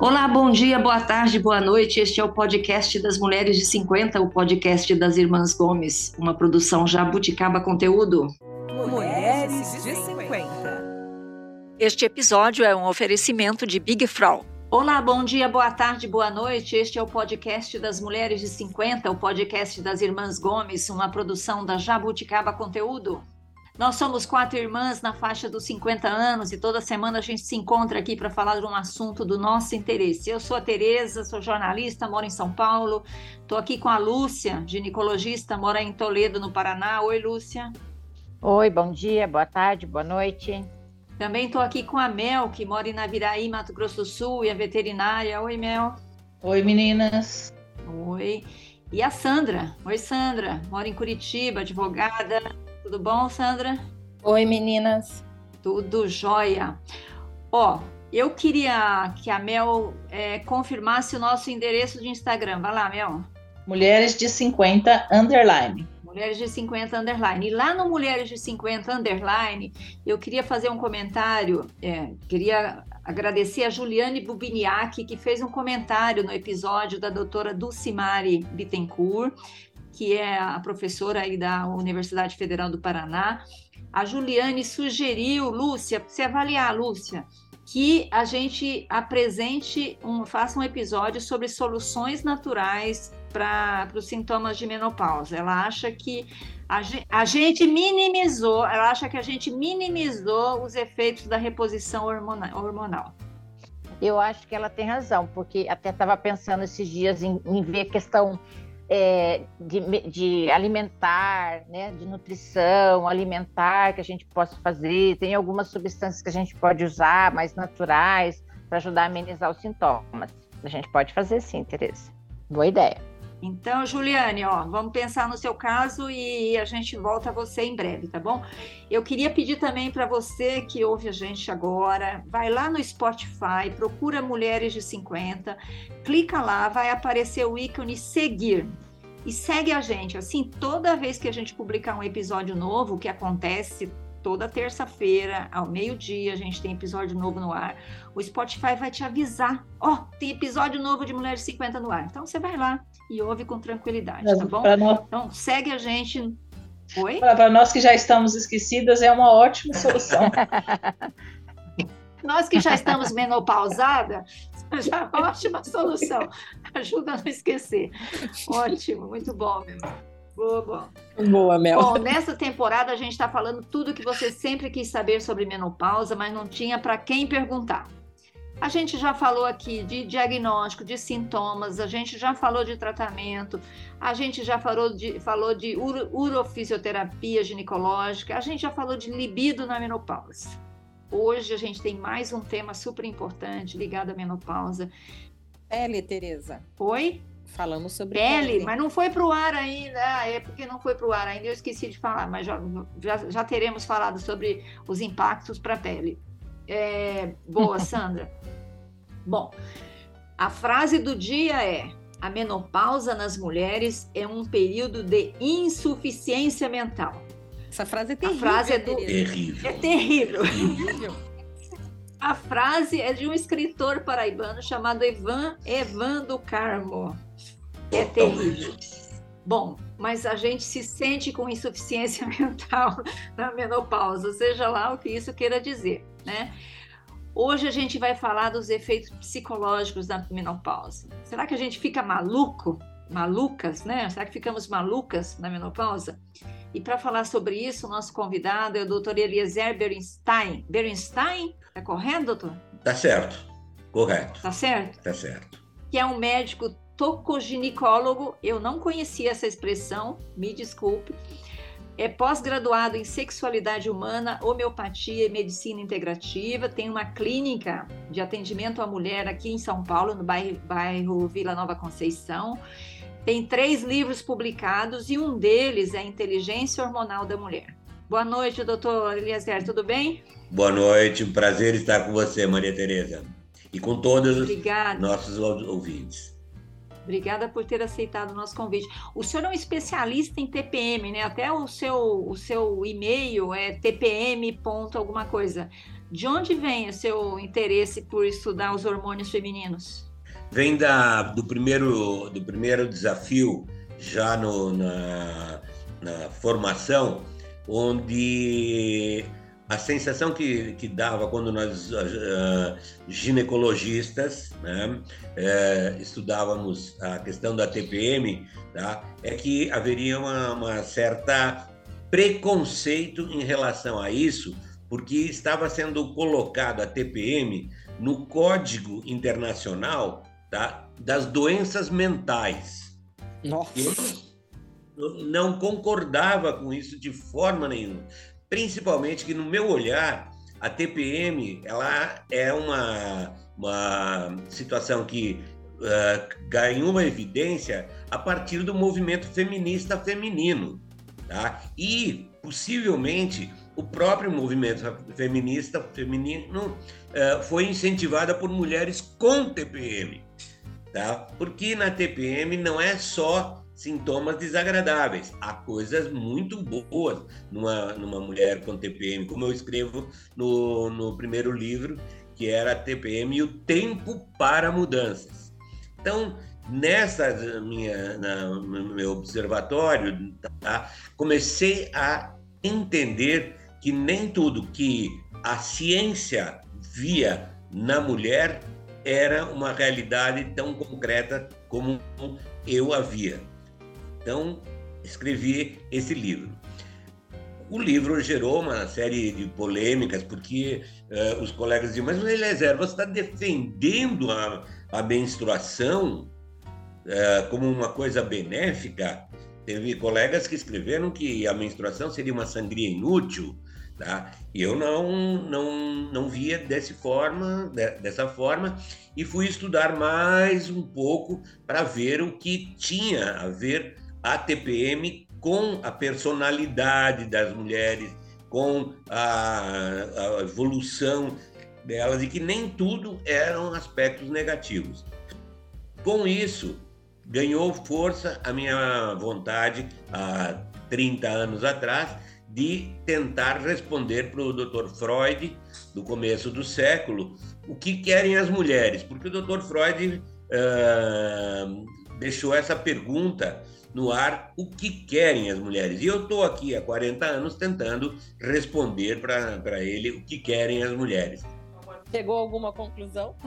Olá, bom dia, boa tarde, boa noite. Este é o podcast das Mulheres de 50, o podcast das Irmãs Gomes, uma produção Jabuticaba Conteúdo. Mulheres de 50. Este episódio é um oferecimento de Big Frau. Olá, bom dia, boa tarde, boa noite. Este é o podcast das Mulheres de 50, o podcast das Irmãs Gomes, uma produção da Jabuticaba Conteúdo. Nós somos quatro irmãs na faixa dos 50 anos e toda semana a gente se encontra aqui para falar de um assunto do nosso interesse. Eu sou a Tereza, sou jornalista, moro em São Paulo. Estou aqui com a Lúcia, ginecologista, mora em Toledo, no Paraná. Oi, Lúcia. Oi, bom dia, boa tarde, boa noite. Também estou aqui com a Mel, que mora em Naviraí, Mato Grosso do Sul, e a veterinária. Oi, Mel. Oi, meninas. Oi. E a Sandra. Oi, Sandra. Mora em Curitiba, advogada. Tudo bom, Sandra? Oi, meninas. Tudo jóia. Ó, eu queria que a Mel é, confirmasse o nosso endereço de Instagram. Vai lá, Mel. Mulheres de 50 underline. Mulheres de 50 underline. E lá no Mulheres de 50 underline, eu queria fazer um comentário, é, queria agradecer a Juliane Bubiniak, que fez um comentário no episódio da doutora Dulcimari Bittencourt, que é a professora aí da Universidade Federal do Paraná, a Juliane sugeriu, Lúcia, você avaliar, Lúcia, que a gente apresente, um, faça um episódio sobre soluções naturais para os sintomas de menopausa. Ela acha que a, a, gente minimizou, ela acha que a gente minimizou os efeitos da reposição hormonal. Eu acho que ela tem razão, porque até estava pensando esses dias em, em ver a questão é, de, de, alimentar, né, de nutrição alimentar que a gente possa fazer. Tem algumas substâncias que a gente pode usar, mais naturais, para ajudar a amenizar os sintomas. A gente pode fazer sim, Tereza. Boa ideia. Então, Juliane, ó, vamos pensar no seu caso e a gente volta a você em breve, tá bom? Eu queria pedir também para você que ouve a gente agora, vai lá no Spotify, procura Mulheres de 50, clica lá, vai aparecer o ícone seguir. E segue a gente, assim, toda vez que a gente publicar um episódio novo, que acontece toda terça-feira, ao meio-dia, a gente tem episódio novo no ar. O Spotify vai te avisar: ó, oh, tem episódio novo de Mulheres 50 no ar. Então você vai lá e ouve com tranquilidade, tá bom? Nós... Então segue a gente. Oi? Para nós que já estamos esquecidas, é uma ótima solução. nós que já estamos menopausada, já é uma ótima solução. Ajuda a não esquecer. Ótimo, muito bom, meu. Boa, boa. Boa, Mel. Bom, nessa temporada a gente está falando tudo que você sempre quis saber sobre menopausa, mas não tinha para quem perguntar. A gente já falou aqui de diagnóstico, de sintomas, a gente já falou de tratamento, a gente já falou de, falou de uro, urofisioterapia ginecológica, a gente já falou de libido na menopausa. Hoje a gente tem mais um tema super importante ligado à menopausa. Pele, Tereza. Oi? Falamos sobre pele, pele. mas não foi para o ar ainda. Ah, é porque não foi para o ar ainda, eu esqueci de falar, mas já, já, já teremos falado sobre os impactos para a pele. É, boa, Sandra. Bom, a frase do dia é: a menopausa nas mulheres é um período de insuficiência mental. Essa frase é terrível. A frase é do... terrível. É terrível. terrível. A frase é de um escritor paraibano chamado Evan, Evan do Carmo. É terrível. Bom, mas a gente se sente com insuficiência mental na menopausa, seja lá o que isso queira dizer, né? Hoje a gente vai falar dos efeitos psicológicos da menopausa. Será que a gente fica maluco, malucas, né? Será que ficamos malucas na menopausa? E para falar sobre isso, o nosso convidado é o Dr. Eliezer Bernstein. Bernstein? É correto, doutor? Tá certo. Correto. Tá certo? Tá certo. Que é um médico tocoginecólogo. Eu não conhecia essa expressão, me desculpe. É pós-graduado em sexualidade humana, homeopatia e medicina integrativa. Tem uma clínica de atendimento à mulher aqui em São Paulo, no bairro, bairro Vila Nova Conceição. Tem três livros publicados e um deles é Inteligência Hormonal da Mulher. Boa noite, doutor Eliezer, tudo bem? Boa noite, um prazer estar com você, Maria Tereza, e com todos Obrigada. os nossos ouvintes. Obrigada por ter aceitado o nosso convite. O senhor é um especialista em TPM, né? Até o seu, o seu e-mail é tpm. alguma coisa. De onde vem o seu interesse por estudar os hormônios femininos? Vem da, do, primeiro, do primeiro desafio, já no, na, na formação, onde a sensação que, que dava quando nós, uh, ginecologistas, né, uh, estudávamos a questão da TPM, tá, é que haveria uma, uma certa preconceito em relação a isso, porque estava sendo colocado a TPM no Código Internacional tá, das Doenças Mentais. Nossa! Eu não concordava com isso de forma nenhuma principalmente que no meu olhar a TPM ela é uma, uma situação que uh, ganhou uma evidência a partir do movimento feminista feminino, tá? E possivelmente o próprio movimento feminista feminino uh, foi incentivado por mulheres com TPM, tá? Porque na TPM não é só sintomas desagradáveis. Há coisas muito boas numa, numa mulher com TPM, como eu escrevo no, no primeiro livro, que era TPM e o tempo para mudanças. Então, nessa minha, na, no meu observatório, tá, comecei a entender que nem tudo que a ciência via na mulher era uma realidade tão concreta como eu havia. Então, escrevi esse livro. O livro gerou uma série de polêmicas, porque uh, os colegas diziam, mas Eliezer, você está defendendo a, a menstruação uh, como uma coisa benéfica? Teve colegas que escreveram que a menstruação seria uma sangria inútil, tá? E eu não, não, não via desse forma, dessa forma e fui estudar mais um pouco para ver o que tinha a ver a TPM com a personalidade das mulheres, com a, a evolução delas e que nem tudo eram aspectos negativos. Com isso, ganhou força a minha vontade, há 30 anos atrás, de tentar responder para o Dr. Freud, do começo do século, o que querem as mulheres, porque o Dr. Freud uh, deixou essa pergunta no ar o que querem as mulheres. E eu estou aqui há 40 anos tentando responder para ele o que querem as mulheres. Chegou alguma conclusão?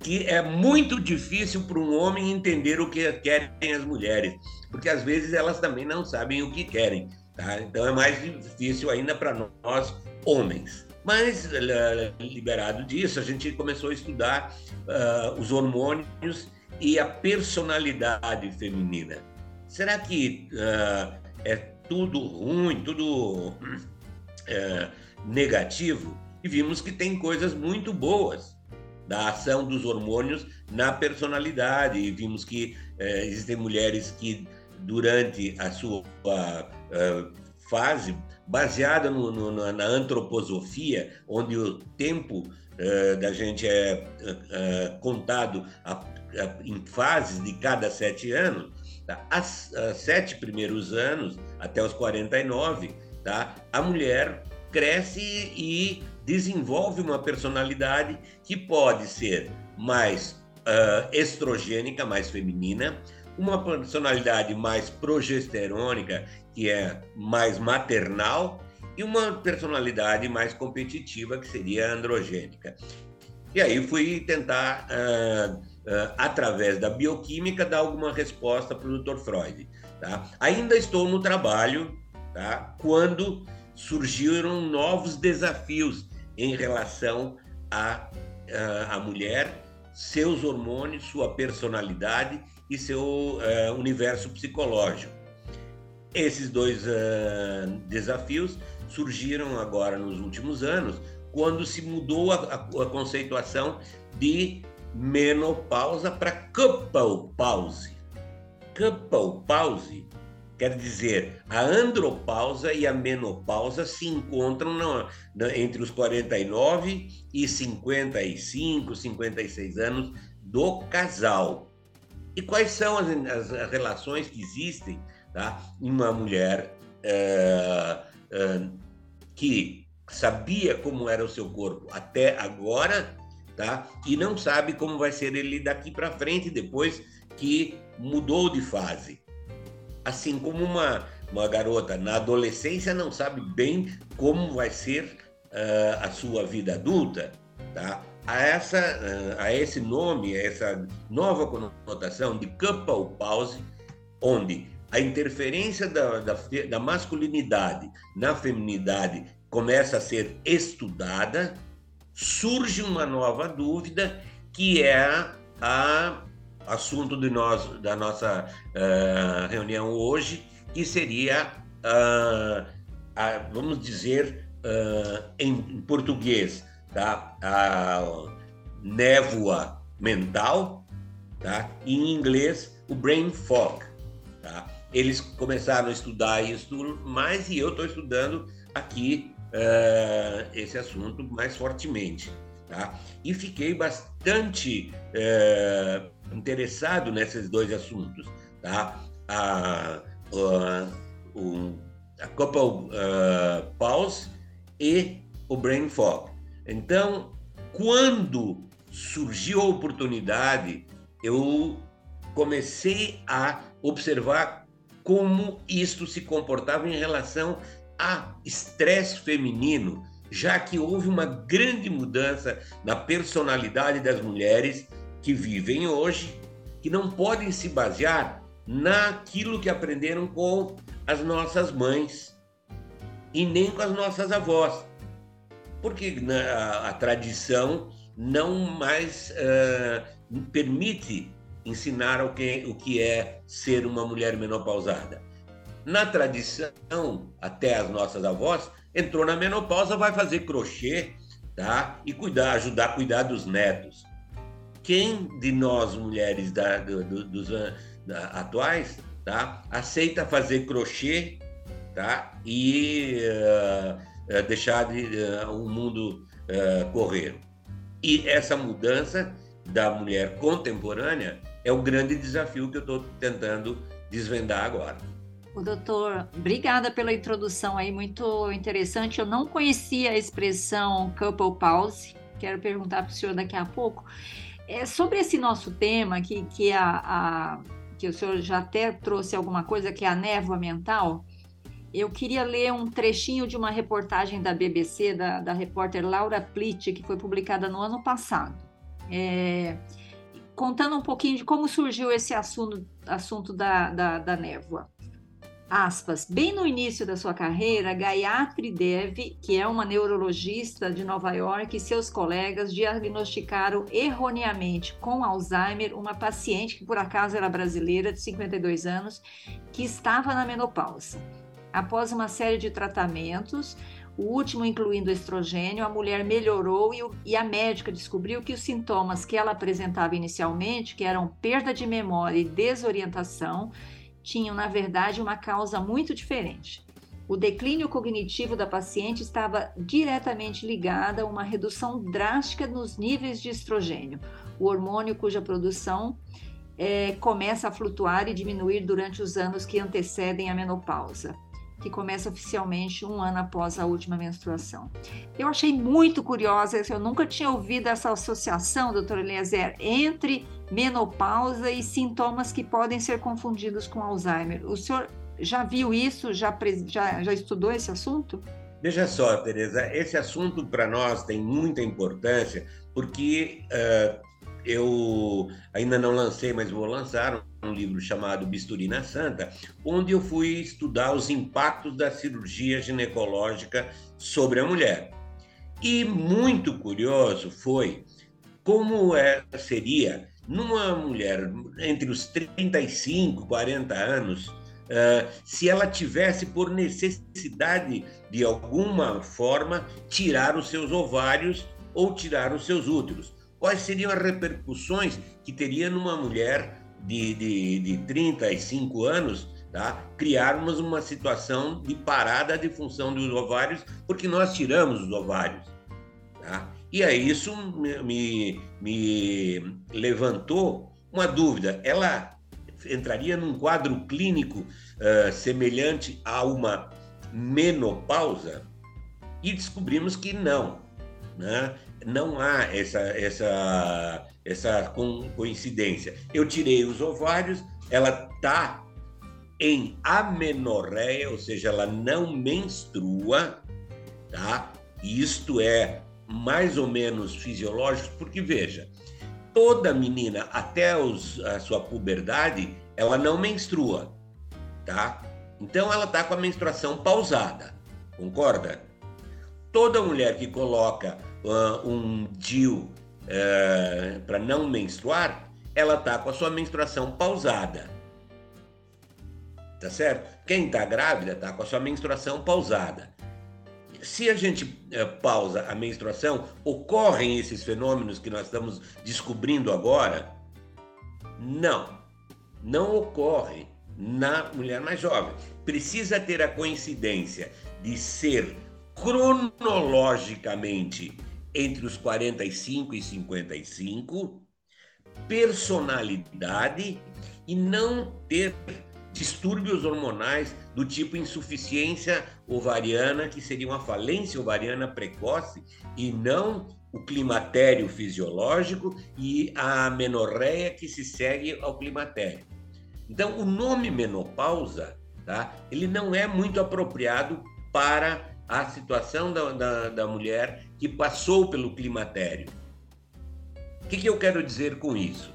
que é muito difícil para um homem entender o que querem as mulheres, porque às vezes elas também não sabem o que querem. Tá? Então é mais difícil ainda para nós, homens. Mas, liberado disso, a gente começou a estudar uh, os hormônios e a personalidade feminina. Será que uh, é tudo ruim, tudo uh, negativo? E vimos que tem coisas muito boas da ação dos hormônios na personalidade. E vimos que uh, existem mulheres que, durante a sua fase baseada no, no, na antroposofia, onde o tempo uh, da gente é uh, contado a, a, em fases de cada sete anos, tá? As, as sete primeiros anos, até os 49, tá? a mulher cresce e desenvolve uma personalidade que pode ser mais uh, estrogênica, mais feminina, uma personalidade mais progesterônica, que é mais maternal, e uma personalidade mais competitiva, que seria androgênica. E aí fui tentar, uh, uh, através da bioquímica, dar alguma resposta para o Dr. Freud. Tá? Ainda estou no trabalho tá? quando surgiram novos desafios em relação à a, a mulher, seus hormônios, sua personalidade e seu uh, universo psicológico. Esses dois uh, desafios surgiram agora nos últimos anos, quando se mudou a, a, a conceituação de menopausa para cupopause. Cupopause Quer dizer, a andropausa e a menopausa se encontram na, na, entre os 49 e 55, 56 anos do casal. E quais são as, as, relações que existem tá, em uma mulher é, é, que sabia como era o seu corpo até agora, tá? E não sabe como vai ser ele daqui para frente depois que mudou de fase. Assim como uma, uma garota na adolescência não sabe bem como vai ser uh, a sua vida adulta, tá? A, essa, uh, a esse nome, a essa nova conotação de couple pause, onde a interferência da, da, da masculinidade na feminidade começa a ser estudada, surge uma nova dúvida que é a assunto de nós, da nossa uh, reunião hoje, que seria, uh, a, vamos dizer, uh, em, português, tá? a névoa mental, tá? em inglês, o brain fog. Tá? Eles começaram a estudar isso mais e eu estou estudando aqui esse assunto mais fortemente. Tá? E fiquei bastante interessado nesses dois assuntos, tá? A, a, a couple uh, pause e o brain fog. Então, quando surgiu a oportunidade, eu comecei a observar como isto se comportava em relação a estresse feminino, já que houve uma grande mudança na personalidade das mulheres que vivem hoje, que não podem se basear naquilo que aprenderam com as nossas mães e nem com as nossas avós, porque né, a, a tradição não mais uh, permite ensinar o que, o que é ser uma mulher menopausada. Na tradição, até as nossas avós, entrou na menopausa, vai fazer crochê, tá? E cuidar, ajudar a cuidar dos netos quem de nós mulheres da, do, do, dos da, atuais tá, aceita fazer crochê tá, e uh, deixar de, uh, o mundo uh, correr? E essa mudança da mulher contemporânea é o grande desafio que eu estou tentando desvendar agora. O doutor, obrigada pela introdução aí, muito interessante. Eu não conhecia a expressão couple pause, quero perguntar para o senhor daqui a pouco. É, sobre esse nosso tema, que, que, a, a, que o senhor já até trouxe alguma coisa, que é a névoa mental, eu queria ler um trechinho de uma reportagem da BBC, da, da repórter Laura Plitt, que foi publicada no ano passado, é, contando um pouquinho de como surgiu esse assunto, assunto da, da, da névoa aspas, bem no início da sua carreira, Gayatri Dev, que é uma neurologista de Nova York, e seus colegas diagnosticaram erroneamente com Alzheimer uma paciente que por acaso era brasileira, de 52 anos, que estava na menopausa. Após uma série de tratamentos, o último incluindo estrogênio, a mulher melhorou e, e, a médica descobriu que os sintomas que ela apresentava inicialmente, que eram perda de memória e desorientação, tinham, na verdade, uma causa muito diferente. O declínio cognitivo da paciente estava diretamente ligado a uma redução drástica nos níveis de estrogênio, o hormônio cuja produção é, começa a flutuar e diminuir durante os anos que antecedem a menopausa, que começa oficialmente um ano após a última menstruação. Eu achei muito curiosa, eu nunca tinha ouvido essa associação, doutor Eliezer, entre menopausa e sintomas que podem ser confundidos com Alzheimer. O senhor já viu isso? Já, já, já estudou esse assunto? Veja só, Tereza, esse assunto para nós tem muita importância porque uh, eu ainda não lancei, mas vou lançar um livro chamado Bisturina Santa, onde eu fui estudar os impactos da cirurgia ginecológica sobre a mulher. E muito curioso foi como é, seria numa mulher entre os 35 e 40 anos, uh, se ela tivesse por necessidade de alguma forma tirar os seus ovários ou tirar os seus úteros. Quais seriam as repercussões que teria numa mulher de, de, de 35 anos tá? criarmos uma situação de parada de função dos ovários, porque nós tiramos os ovários. Tá? E aí isso me, me levantou uma dúvida. Ela entraria num quadro clínico uh, semelhante a uma menopausa? E descobrimos que não. Né? Não há essa, essa, essa coincidência. Eu tirei os ovários, ela está em amenorreia, ou seja, ela não menstrua, tá? Isto é mais ou menos fisiológico, porque veja, toda menina até os, a sua puberdade, ela não menstrua, tá? Então ela tá com a menstruação pausada, concorda? Toda mulher que coloca uh, um DIU uh, eh, para não menstruar, ela tá com a sua menstruação pausada. Tá certo? Quem está grávida tá com a sua menstruação pausada se a gente é, pausa a menstruação, ocorrem esses fenômenos que nós estamos descobrindo agora? Não, não ocorre na mulher mais jovem. Precisa ter a coincidência de ser cronologicamente entre os 45 e 55, personalidade e não ter distúrbios hormonais do tipo insuficiência ovariana, que seria uma falência ovariana precoce, e não o climatério fisiológico e a menorreia que se segue ao climatério. Então, o nome menopausa, tá? ele não é muito apropriado para a situação da, da, da mulher que passou pelo climatério. O que, que eu quero dizer com isso?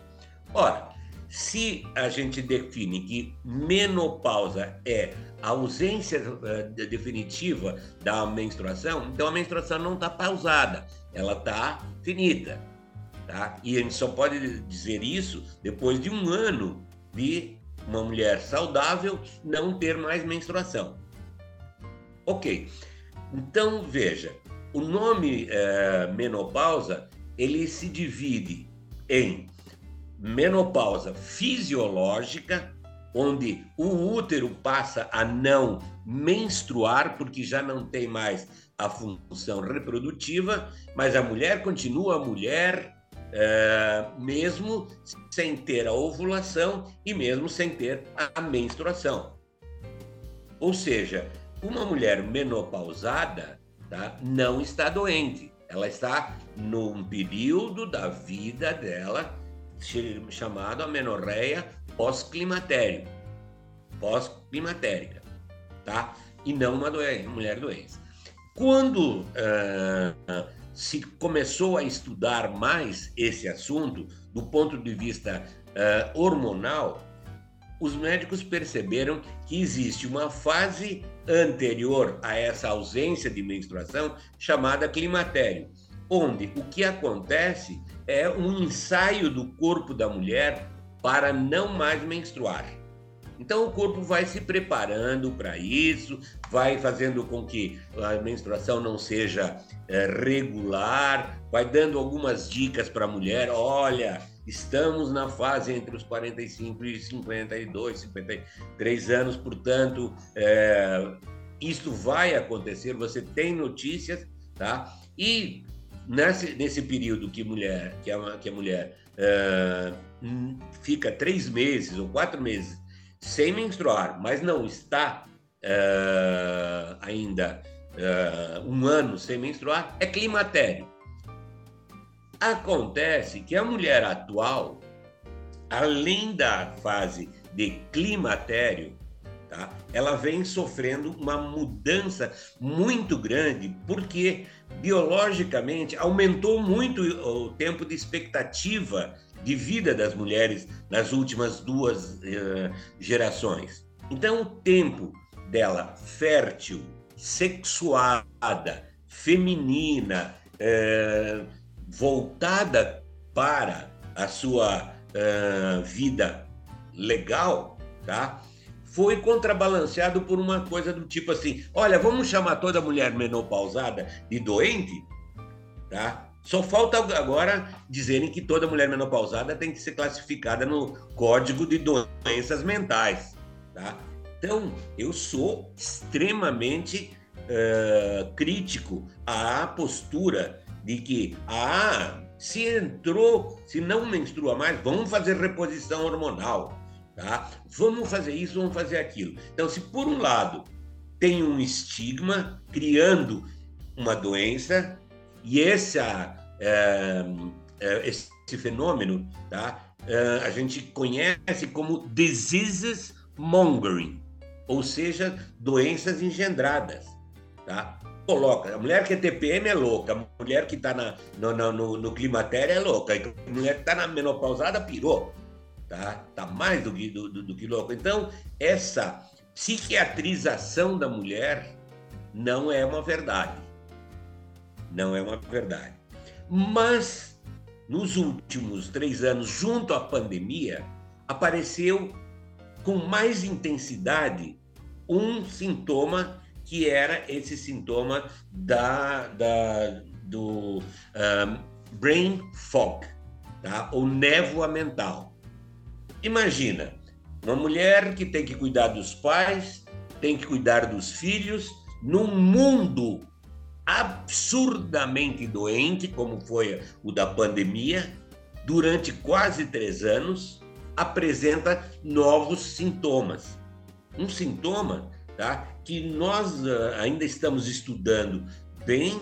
Ora, se a gente define que menopausa é a ausência uh, definitiva da menstruação, então a menstruação não está pausada, ela está finita. Tá? E a gente só pode dizer isso depois de um ano de uma mulher saudável não ter mais menstruação. Ok. Então, veja, o nome uh, menopausa, ele se divide em menopausa fisiológica, onde o útero passa a não menstruar, porque já não tem mais a função reprodutiva, mas a mulher continua mulher, é, mesmo sem ter a ovulação e mesmo sem ter a menstruação. Ou seja, uma mulher menopausada tá, não está doente, ela está num período da vida dela chamado amenorreia pós-climatério, pós-climatérica, tá? E não uma doença, mulher doença. Quando uh, se começou a estudar mais esse assunto do ponto de vista uh, hormonal, os médicos perceberam que existe uma fase anterior a essa ausência de menstruação chamada climatério, onde o que acontece é um ensaio do corpo da mulher para não mais menstruar. Então o corpo vai se preparando para isso, vai fazendo com que a menstruação não seja é, regular, vai dando algumas dicas para a mulher. Olha, estamos na fase entre os 45 e 52, 53 anos, portanto, é, isso vai acontecer. Você tem notícias, tá? E nesse, nesse período que, mulher, que, a, que a mulher uh, fica três meses ou quatro meses sem menstruar, mas não está uh, ainda uh, um ano sem menstruar, é climatério. Acontece que a mulher atual, além da fase de climatério, tá, ela vem sofrendo uma mudança muito grande, porque biologicamente aumentou muito o tempo de expectativa de vida das mulheres nas últimas duas uh, gerações. Então, o tempo dela fértil, sexuada, feminina, uh, voltada para a sua uh, vida legal, tá? foi contrabalanceado por uma coisa do tipo assim: olha, vamos chamar toda mulher menopausada de doente, tá? Só falta agora dizerem que toda mulher menopausada tem que ser classificada no Código de Doenças Mentais, tá? Então, eu sou extremamente uh, crítico à postura de que, ah, se entrou, se não menstrua mais, vamos fazer reposição hormonal, tá? Vamos fazer isso, vamos fazer aquilo. Então, se por um lado tem um estigma criando uma doença e essa, é, é, esse fenômeno, tá? É, a gente conhece como diseases mongering, ou seja, doenças engendradas, tá? Coloca. A mulher que é TPM é louca, a mulher que está no, no, no, climatério é louca, a mulher que está na menopausada pirou. Tá? tá mais do que, do, do, do que louco. Então, essa psiquiatrização da mulher não é uma verdade. Não é uma verdade. Mas, nos últimos três anos, junto à pandemia, apareceu com mais intensidade um sintoma que era esse sintoma da, da do um, brain fog, tá? ou névoa mental. Imagina, uma mulher que tem que cuidar dos pais, tem que cuidar dos filhos, num mundo absurdamente doente, como foi o da pandemia, durante quase três anos, apresenta novos sintomas. Um sintoma tá? que nós uh, ainda estamos estudando bem,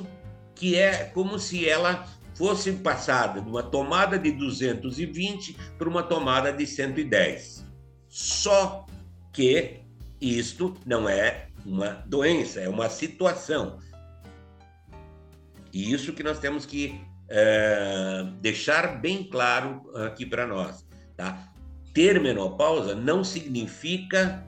que é como se ela fosse passada de uma tomada de 220 para uma tomada de 110. Só que isto não é uma doença, é uma situação. E isso que nós temos que uh, deixar bem claro aqui para nós. Tá? Ter menopausa não significa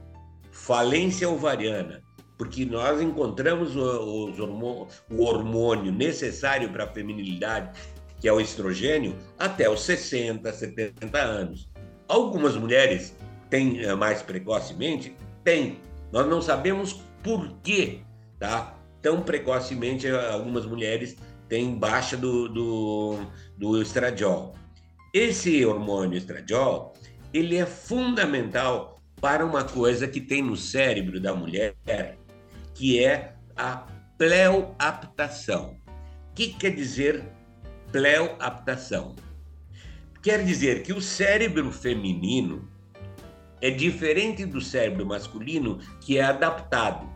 falência ovariana, porque nós encontramos o, hormônio, o hormônio necessário para a feminilidade, que é o estrogênio, até os 60, 70 anos. Algumas mulheres têm eh, mais precocemente? Tem. Nós não sabemos por que, tá? Tão precocemente eh, algumas mulheres têm baixa do, do, do estradiol. Esse hormônio estradiol, ele é fundamental para uma coisa que tem no cérebro da mulher, que é a pleoaptação. O que quer dizer pleoaptação? Quer dizer que o cérebro feminino é diferente do cérebro masculino, que é adaptado.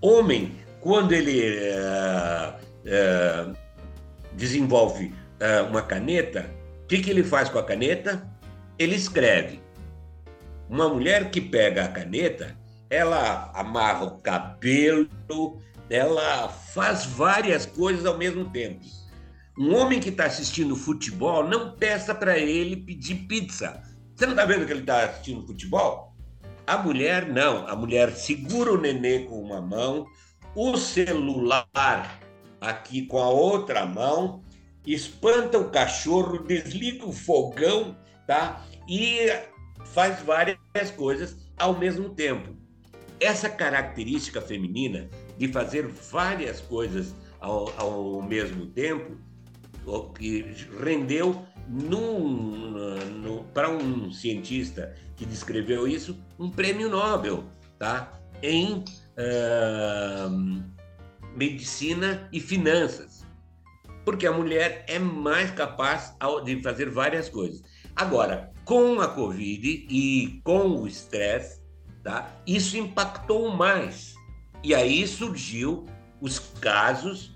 Homem, quando ele uh, uh, desenvolve uh, uma caneta, o que, que ele faz com a caneta? Ele escreve. Uma mulher que pega a caneta, ela amarra o cabelo, ela faz várias coisas ao mesmo tempo. Um homem que está assistindo futebol, não peça para ele pedir pizza. Você não está vendo que ele está assistindo futebol? A mulher não. A mulher segura o nenê com uma mão, o celular aqui com a outra mão, espanta o cachorro, desliga o fogão, tá? E faz várias coisas ao mesmo tempo. Essa característica feminina de fazer várias coisas ao, ao mesmo tempo, que rendeu para um cientista que descreveu isso um prêmio Nobel, tá? Em uh, medicina e finanças, porque a mulher é mais capaz de fazer várias coisas. Agora, com a Covid e com o estresse, tá? isso impactou mais. E aí surgiu os casos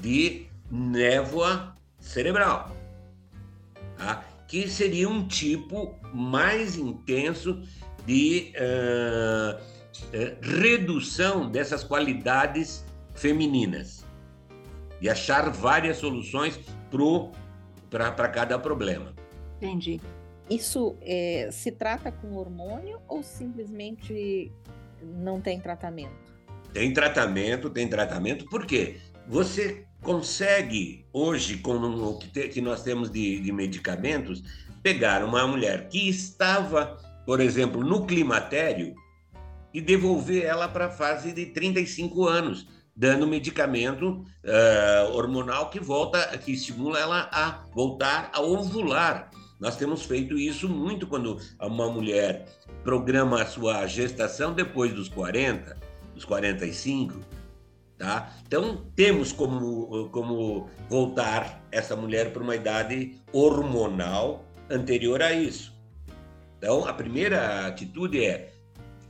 de névoa cerebral, tá? que seria um tipo mais intenso de uh, uh, redução dessas qualidades femininas e achar várias soluções para cada problema. Entendi. Isso é, se trata com hormônio ou simplesmente não tem tratamento? Tem tratamento, tem tratamento, por quê? Você consegue, hoje, com o que, te, que nós temos de, de medicamentos, pegar uma mulher que estava, por exemplo, no climatério e devolver ela para a fase de 35 anos, dando medicamento uh, hormonal que volta, que estimula ela a voltar a ovular Nós temos feito isso muito quando uma mulher programa a sua gestação depois dos 40, dos 45, tá? Então, temos como, como voltar essa mulher para uma idade hormonal anterior a isso. Então, a primeira atitude é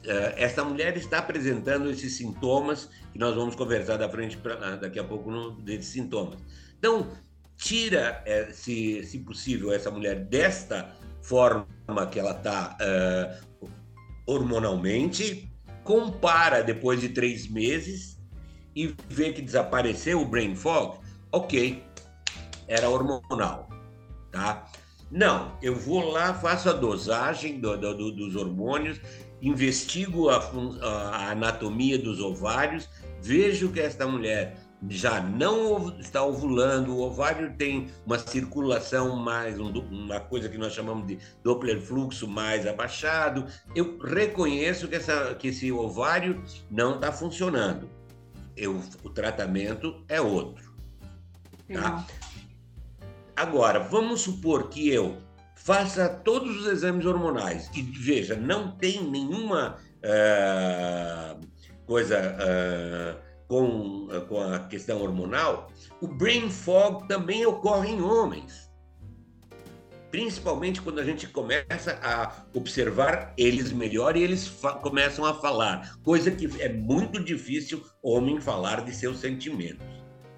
uh, essa mulher está apresentando esses sintomas que nós vamos conversar da frente pra, daqui a pouco no, desses sintomas. Então, tira, é, se, se possível, essa mulher desta forma que ela está uh, hormonalmente, compara depois de três meses e vê que desapareceu o brain fog, ok, era hormonal, tá? Não, eu vou lá, faço a dosagem do, do, dos hormônios, investigo a, a anatomia dos ovários, vejo que esta mulher já não está ovulando, o ovário tem uma circulação mais, uma coisa que nós chamamos de Doppler fluxo mais abaixado, eu reconheço que, essa, que esse ovário não está funcionando. Eu, o tratamento é outro. Tá? Agora, vamos supor que eu faça todos os exames hormonais e veja, não tem nenhuma uh, coisa. Uh, com, com a questão hormonal, o brain fog também ocorre em homens. Principalmente quando a gente começa a observar eles melhor e eles começam a falar, coisa que é muito difícil homem falar de seus sentimentos.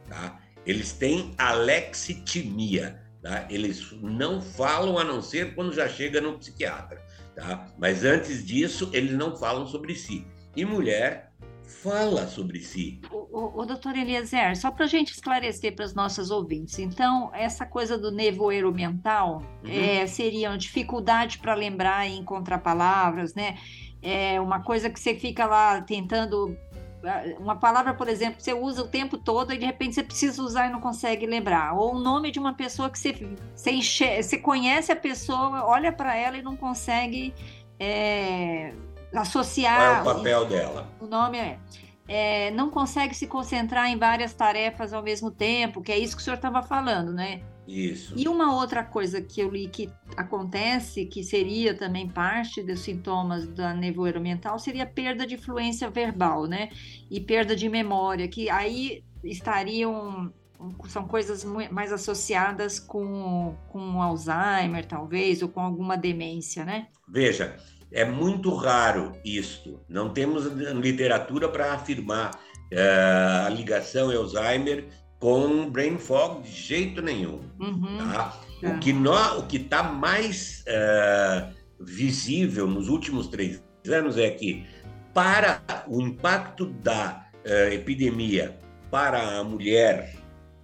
Tá? Eles têm alexitimia, tá? eles não falam a não ser quando já chega no psiquiatra. Tá? Mas antes disso, eles não falam sobre si. E mulher fala sobre si. O, o, o doutor Eliezer, só para a gente esclarecer para os nossos ouvintes, então, essa coisa do nevoeiro mental uhum. é, seria uma dificuldade para lembrar e encontrar palavras, né? É uma coisa que você fica lá tentando. Ah, uma palavra, por exemplo, que você usa o tempo todo e de repente você precisa usar e não consegue lembrar. Ou o nome de uma pessoa que você, você, enche, você conhece a pessoa, olha para ela e não consegue. É, associar. Qual é o papel dela? O nome é, é, não consegue se concentrar em várias tarefas ao mesmo tempo, que é isso que o senhor estava falando, né? Isso. E uma outra coisa que eu li que acontece, que seria também parte dos sintomas da nevoeiro mental, seria perda de fluência verbal, né? E perda de memória, que aí estariam são coisas mais associadas com, com Alzheimer, talvez, ou com alguma demência, né? Veja, é muito raro isto. Não temos literatura para afirmar uh, a ligação Alzheimer com brain fog de jeito nenhum. Uhum. Tá? É. O que o que está mais uh, visível nos últimos três anos é que para o impacto da uh, epidemia para a mulher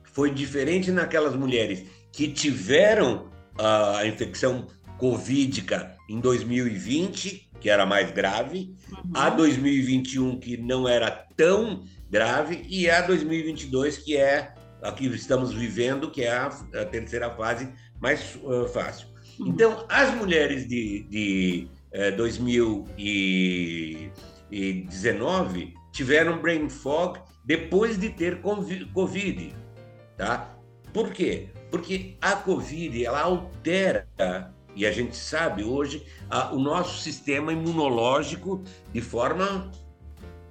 foi diferente naquelas mulheres que tiveram a infecção covídica em 2020, que era mais grave, uhum. a 2021, que não era tão grave, e a 2022, que é a que estamos vivendo, que é a, a terceira fase mais uh, fácil. Uhum. Então, as mulheres de, de uh, 2019 tiveram brain fog depois de ter Covid, tá? Por quê? Porque a Covid, ela altera e a gente sabe hoje a, o nosso sistema imunológico de forma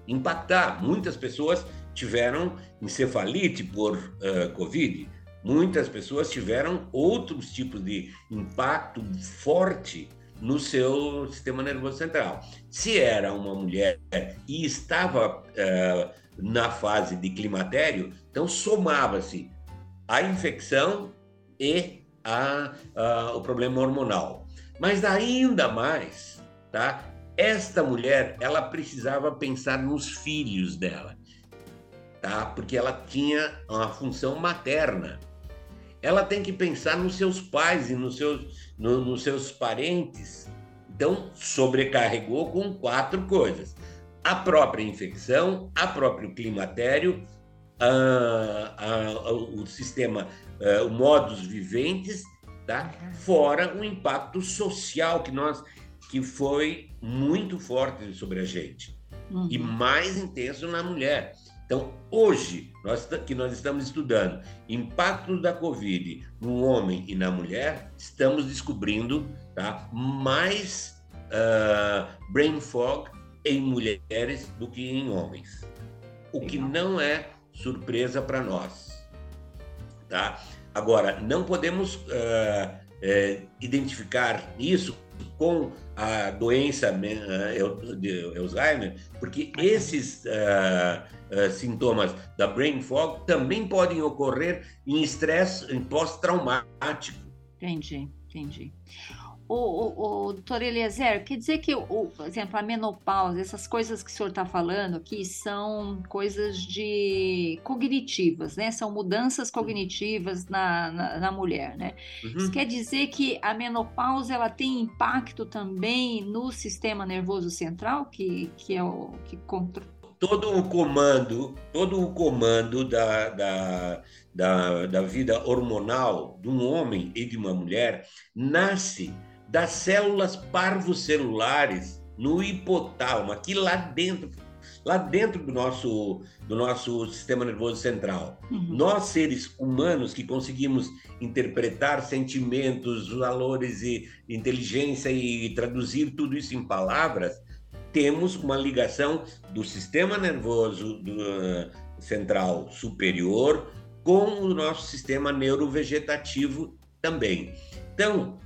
impactar. Muitas pessoas tiveram encefalite por uh, Covid, muitas pessoas tiveram outros tipos de impacto forte no seu sistema nervoso central. Se era uma mulher e estava uh, na fase de climatério, então somava-se a infecção e a, a, o problema hormonal. Mas ainda mais, tá? Esta mulher, ela precisava pensar nos filhos dela, tá? Porque ela tinha uma função materna. Ela tem que pensar nos seus pais e nos seus, no, nos seus parentes. Então, sobrecarregou com quatro coisas: a própria infecção, a próprio climatério, a, a, o sistema o modus viventes, tá? Fora o impacto social que nós que foi muito forte sobre a gente uhum. e mais intenso na mulher. Então, hoje, nós, que nós estamos estudando impacto da Covid no homem e na mulher, estamos descobrindo tá, mais uh, brain fog em mulheres do que em homens. O que não é surpresa para nós. Tá? Agora, não podemos uh, uh, identificar isso com a doença uh, de Alzheimer, porque esses sintomas da brain fog também podem ocorrer em estresse pós-traumático. Entendi, entendi o, o, o doutor Eliezer, quer dizer que, o, por exemplo, a menopausa, essas coisas que o senhor está falando aqui são coisas de cognitivas, né? São mudanças cognitivas na, na, na mulher, né? Uhum. Isso quer dizer que a menopausa ela tem impacto também no sistema nervoso central, que, que é o que controla todo o comando, todo o comando da, da, da, da, vida hormonal de um homem e de uma mulher nasce das células parvocelulares no hipotálamo, aqui lá dentro, lá dentro do nosso, do nosso sistema nervoso central. Uhum. Nós, seres humanos que conseguimos interpretar sentimentos, valores e inteligência e traduzir tudo isso em palavras, temos uma ligação do sistema nervoso do, uh, central superior com o nosso sistema neurovegetativo também. Então,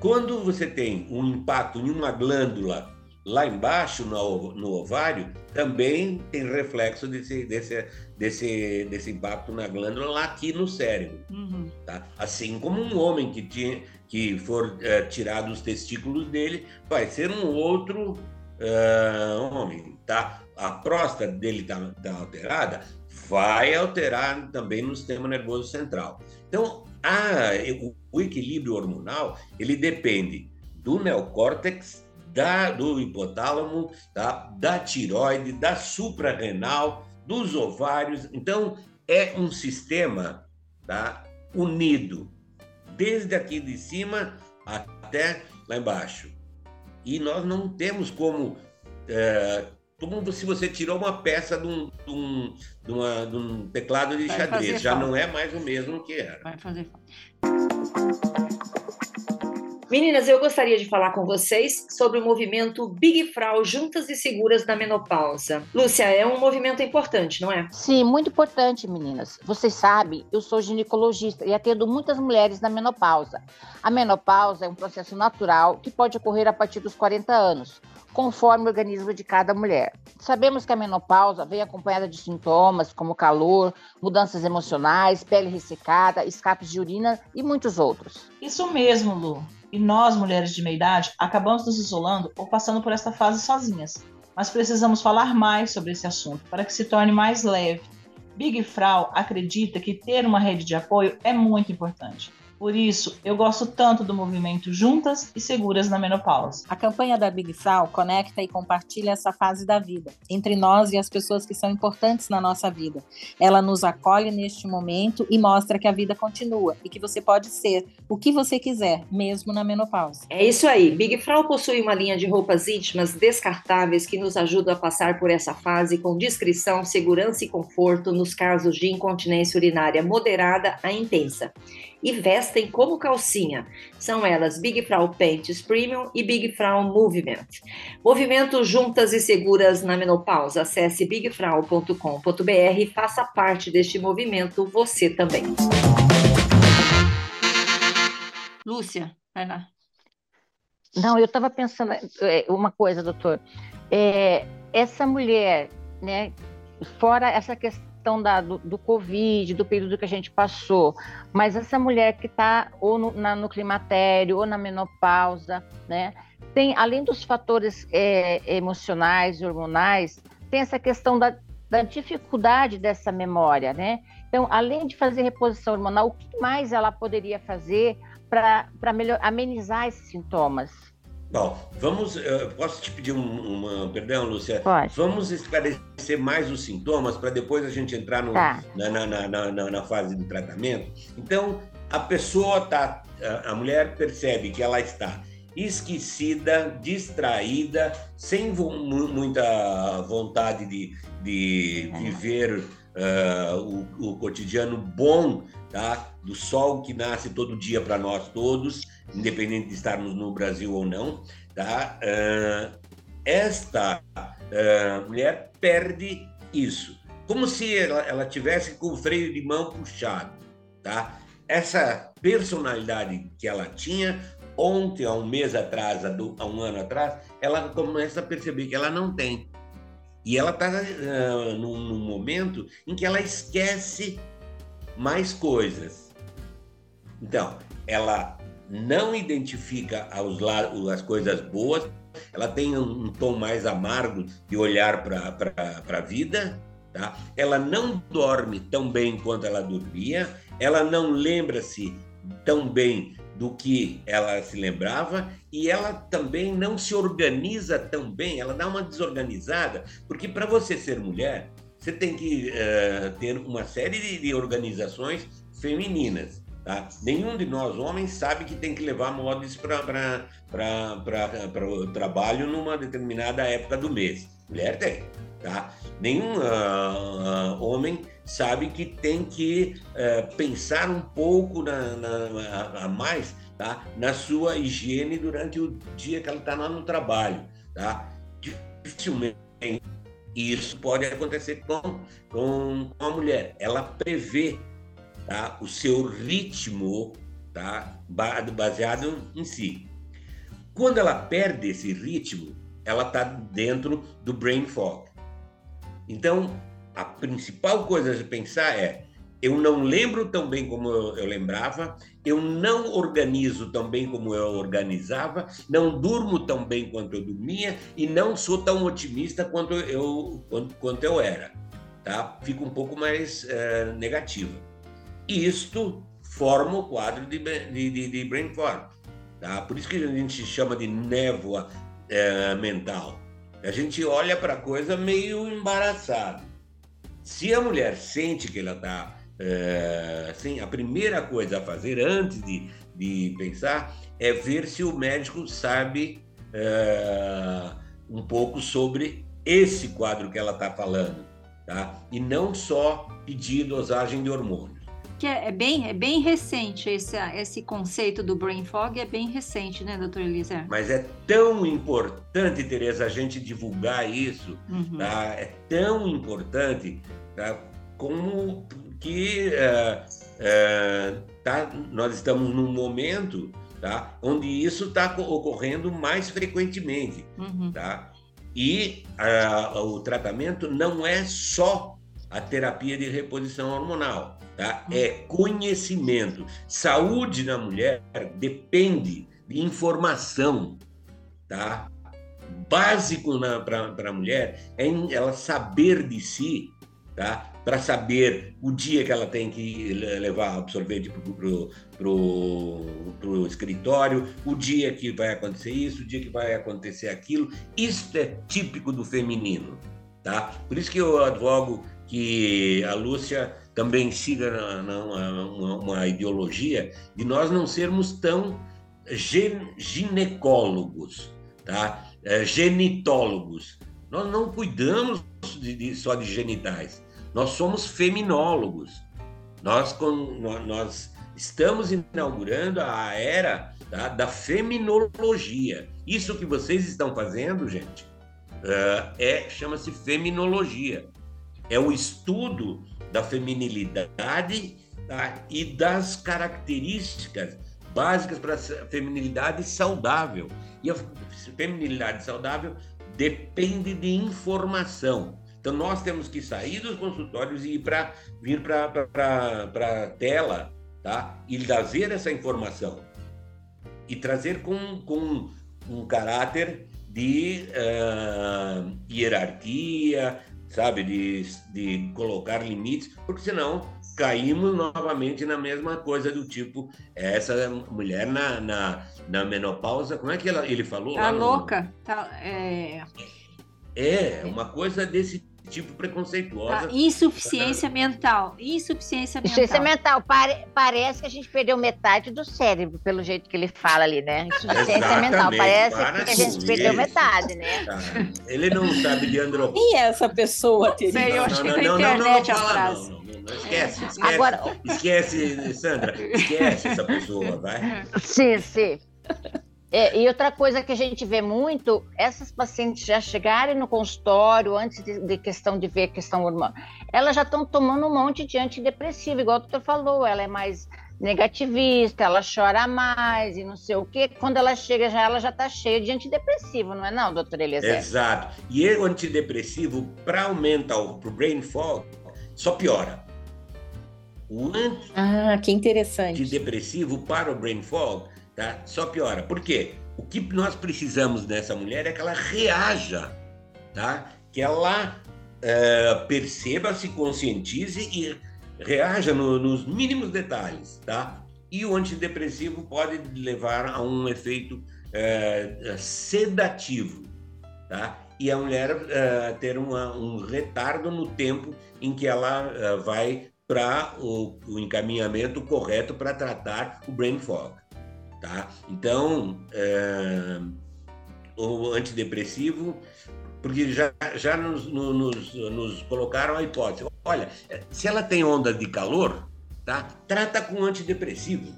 quando você tem um impacto em uma glândula lá embaixo no, no ovário, também tem reflexo desse, desse, desse, desse impacto na glândula lá aqui no cérebro. Uhum. Tá? Assim como um homem que, tinha, que for é, tirado os testículos dele, vai ser um outro uh, homem. Tá? A próstata dele está tá alterada, vai alterar também no sistema nervoso central. Então, a, o equilíbrio hormonal ele depende do neocórtex, da, do hipotálamo, tá? da tiroide, da suprarrenal, dos ovários. Então, é um sistema tá? unido, desde aqui de cima até lá embaixo. E nós não temos como é, como se você tirou uma peça de um, de um, de uma, de um teclado de Vai xadrez. Já falta. não é mais o mesmo que era. Vai fazer falta. Meninas, eu gostaria de falar com vocês sobre o movimento Big Frau Juntas e Seguras na Menopausa. Lúcia, é um movimento importante, não é? Sim, muito importante, meninas. Vocês sabem, eu sou ginecologista e atendo muitas mulheres na menopausa. A menopausa é um processo natural que pode ocorrer a partir dos 40 anos conforme o organismo de cada mulher. Sabemos que a menopausa vem acompanhada de sintomas como calor, mudanças emocionais, pele ressecada, escapes de urina e muitos outros. Isso mesmo, Lu. E nós, mulheres de meia idade, acabamos nos isolando ou passando por esta fase sozinhas. Mas precisamos falar mais sobre esse assunto para que se torne mais leve. Big Frau acredita que ter uma rede de apoio é muito importante. Por isso, eu gosto tanto do movimento Juntas e Seguras na Menopausa. A campanha da Big Frau conecta e compartilha essa fase da vida, entre nós e as pessoas que são importantes na nossa vida. Ela nos acolhe neste momento e mostra que a vida continua e que você pode ser o que você quiser, mesmo na menopausa. É isso aí. Big Frau possui uma linha de roupas íntimas descartáveis que nos ajuda a passar por essa fase com discrição, segurança e conforto nos casos de incontinência urinária moderada a intensa e vestem como calcinha. São elas Big Frau Pants Premium e Big Frau Movement. Movimento juntas e seguras na menopausa. Acesse bigfrau.com.br e faça parte deste movimento você também. Lúcia, vai lá. Não, eu estava pensando é, uma coisa, doutor. É, essa mulher, né, fora essa questão questão da, do, do, Covid, do período que a gente passou, mas essa mulher que está ou no, na, no climatério ou na menopausa, né? Tem, além dos fatores é, emocionais, hormonais, tem essa questão da, da dificuldade dessa memória, né? Então, além de fazer reposição hormonal, o que mais ela poderia fazer para amenizar esses sintomas? Bom, vamos. posso te pedir um, uma. Perdão, Lúcia? Pode. Vamos esclarecer mais os sintomas para depois a gente entrar no, tá. na, na, na, na, fase do tratamento. Então, a pessoa tá. A mulher percebe que ela está esquecida, distraída, sem vo muita vontade de, de é. viver uh, o, o, cotidiano bom tá? do sol que nasce todo dia para nós todos, independente de estarmos no Brasil ou não. Tá? Uh, esta uh, mulher perde isso, como se ela, ela tivesse com o freio de mão puxado. Tá? Essa personalidade que ela tinha ontem, há um mês atrás, há um ano atrás, ela começa a perceber que ela não tem. E ela está uh, num, num, momento em que ela esquece mais coisas. Então, ela não identifica as coisas boas, ela tem um, um tom mais amargo de olhar para a vida, tá? ela não dorme tão bem quanto ela dormia, ela não lembra-se tão bem do que ela se lembrava e ela também não se organiza tão bem, ela dá uma desorganizada, porque para você ser mulher, você tem que uh, ter uma série de, de organizações femininas. Tá? Nenhum de nós homens sabe que tem que levar mods para o trabalho numa determinada época do mês. Mulher tem. Tá? Nenhum uh, homem sabe que tem que uh, pensar um pouco na, na, a mais tá? na sua higiene durante o dia que ela está lá no trabalho. Tá? Dificilmente isso pode acontecer com, com, com a mulher. Ela prevê tá? o seu ritmo tá? baseado em si. Quando ela perde esse ritmo, ela está dentro do brain fog. Então, a principal coisa de pensar é: eu não lembro tão bem como eu, eu, lembrava, eu não organizo tão bem como eu organizava, não durmo tão bem quanto eu dormia e não sou tão otimista quanto eu, quanto, quanto eu era. Tá? Fico um pouco mais uh, negativa. Isto forma o quadro de, de, de, brain fog. Tá? Por isso que a gente chama de névoa uh, mental. A gente olha para a coisa meio embaraçado. Se a mulher sente que ela está é, assim, a primeira coisa a fazer antes de, de pensar é ver se o médico sabe é, um pouco sobre esse quadro que ela está falando, tá? E não só pedir dosagem de hormônio que é, é, bem, é bem recente esse, esse conceito do brain fog, é bem recente, né, doutor Elisa? Mas é tão importante, Tereza, a gente divulgar isso, uhum. tá? É tão importante, tá? Como que uh, uh, tá, nós estamos num momento tá, onde isso está ocorrendo mais frequentemente, uhum. tá? E uh, o tratamento não é só a terapia de reposição hormonal tá? é conhecimento. Saúde na mulher depende de informação. Tá? Básico para a mulher é ela saber de si, tá? para saber o dia que ela tem que levar absorvente para o escritório, o dia que vai acontecer isso, o dia que vai acontecer aquilo. Isso é típico do feminino. Tá? Por isso que eu advogo que a Lúcia também siga na, na, uma, uma, ideologia de nós não sermos tão ginecólogos, tá? É, genitólogos. Nós não cuidamos de, de, só de genitais. Nós somos feminólogos. Nós, com, nós estamos inaugurando a era tá, da feminologia. Isso que vocês estão fazendo, gente, uh, é chama-se feminologia. É o estudo da feminilidade tá? e das características básicas para a feminilidade saudável. E a feminilidade saudável depende de informação. Então nós temos que sair dos consultórios e ir para vir para a tela, tá? E trazer essa informação e trazer com, com um caráter de uh, hierarquia, sabe, de, de colocar limites, porque senão caímos novamente na mesma coisa do tipo essa mulher na, na, na menopausa, como é que ela, ele falou? Tá louca, no... tá, é... é uma coisa desse tipo preconceituosa. Ah, insuficiência mental. Insuficiência mental. Insuficiência mental. Pare- parece que a gente perdeu metade do cérebro, pelo jeito que ele fala ali, né? Insuficiência mental. Parece para que a gente perdeu metade, né? Tá? Ele não sabe de. Quem é essa pessoa, querida? eu achei que na internet a frase. Não, não, não, esquece, esquece. Agora, Esquece, Sandra, esquece essa pessoa, vai. Sim, sim. É, e outra coisa que a gente vê muito, essas pacientes já chegarem no consultório antes de, de questão de ver questão hormonal, elas já estão tomando um monte de antidepressivo, igual o doutor falou, ela é mais negativista, ela chora mais e não sei o quê. Quando ela chega, já ela já está cheia de antidepressivo, não é não, doutor Eliezer? Exato. E o antidepressivo, para aumentar o pro brain fog, só piora. O Ah, que interessante. antidepressivo para o brain fog, tá? Só piora. Por quê? O que nós precisamos nessa mulher é que ela reaja, tá? Que ela eh, perceba, se conscientize e reaja no- nos mínimos detalhes, tá? E o antidepressivo pode levar a um efeito eh, sedativo, tá? E a mulher eh, ter uma- um retardo no tempo em que ela vai para o, o encaminhamento correto para tratar o brain fog, tá? Então, eh, o antidepressivo, porque já, já nos, no- nos, nos colocaram a hipótese, olha, se ela tem onda de calor, tá? Trata com antidepressivo.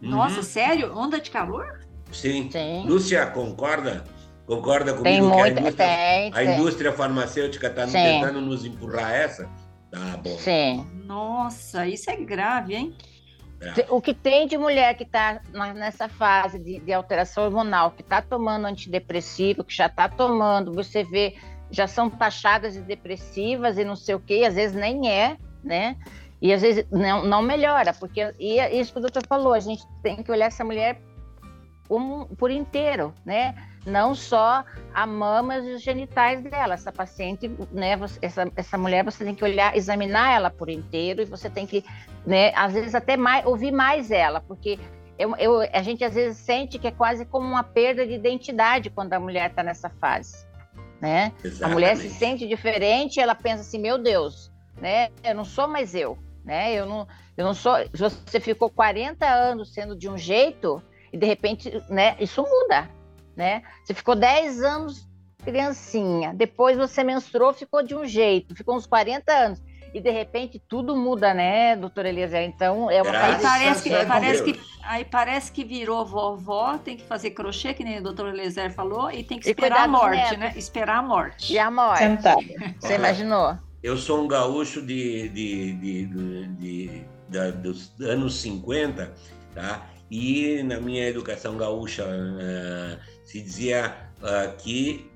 Nossa, Uhum, sério? Onda de calor? sim. Sim. Lúcia, concorda? Concorda comigo Tem que a indústria, Tem, a tem. indústria farmacêutica está tentando nos empurrar essa? Tá bom. Sim. Nossa, isso é grave, hein? O que tem de mulher que está nessa fase de, de alteração hormonal, que está tomando antidepressivo, que já está tomando, você vê, já são taxadas de depressivas e não sei o quê, às vezes nem é, né? E às vezes não, não melhora, porque e é isso que o doutor falou, a gente tem que olhar essa mulher como- por inteiro, né? Não só a mama e os genitais dela. Essa paciente, né? essa, essa mulher, você tem que olhar, examinar ela por inteiro e você tem que, né? Às vezes até mais, ouvir mais ela, porque eu, eu- a gente às vezes sente que é quase como uma perda de identidade quando a mulher está nessa fase, né? A mulher se Exatamente. sente diferente, ela pensa assim, meu Deus, né? Eu não sou mais eu, né? Eu não, eu não sou. Você ficou 40 anos sendo de um jeito e de repente, né? Isso muda, né? Você ficou 10 anos criancinha, depois você menstruou, ficou de um jeito, ficou uns 40 anos e de repente tudo muda, né, doutora Eliezer? Então é uma Graças Aí coisa parece que, a Deus. parece que, aí parece que virou vovó, tem que fazer crochê, que nem o doutor Elezer falou, e tem que esperar a morte, né? Esperar a morte. e a morte. Sentada. Você imaginou? Eu sou um gaúcho de, de, de, de- de- da- dos anos 50, tá? E na minha educação gaúcha eh, se dizia ah, que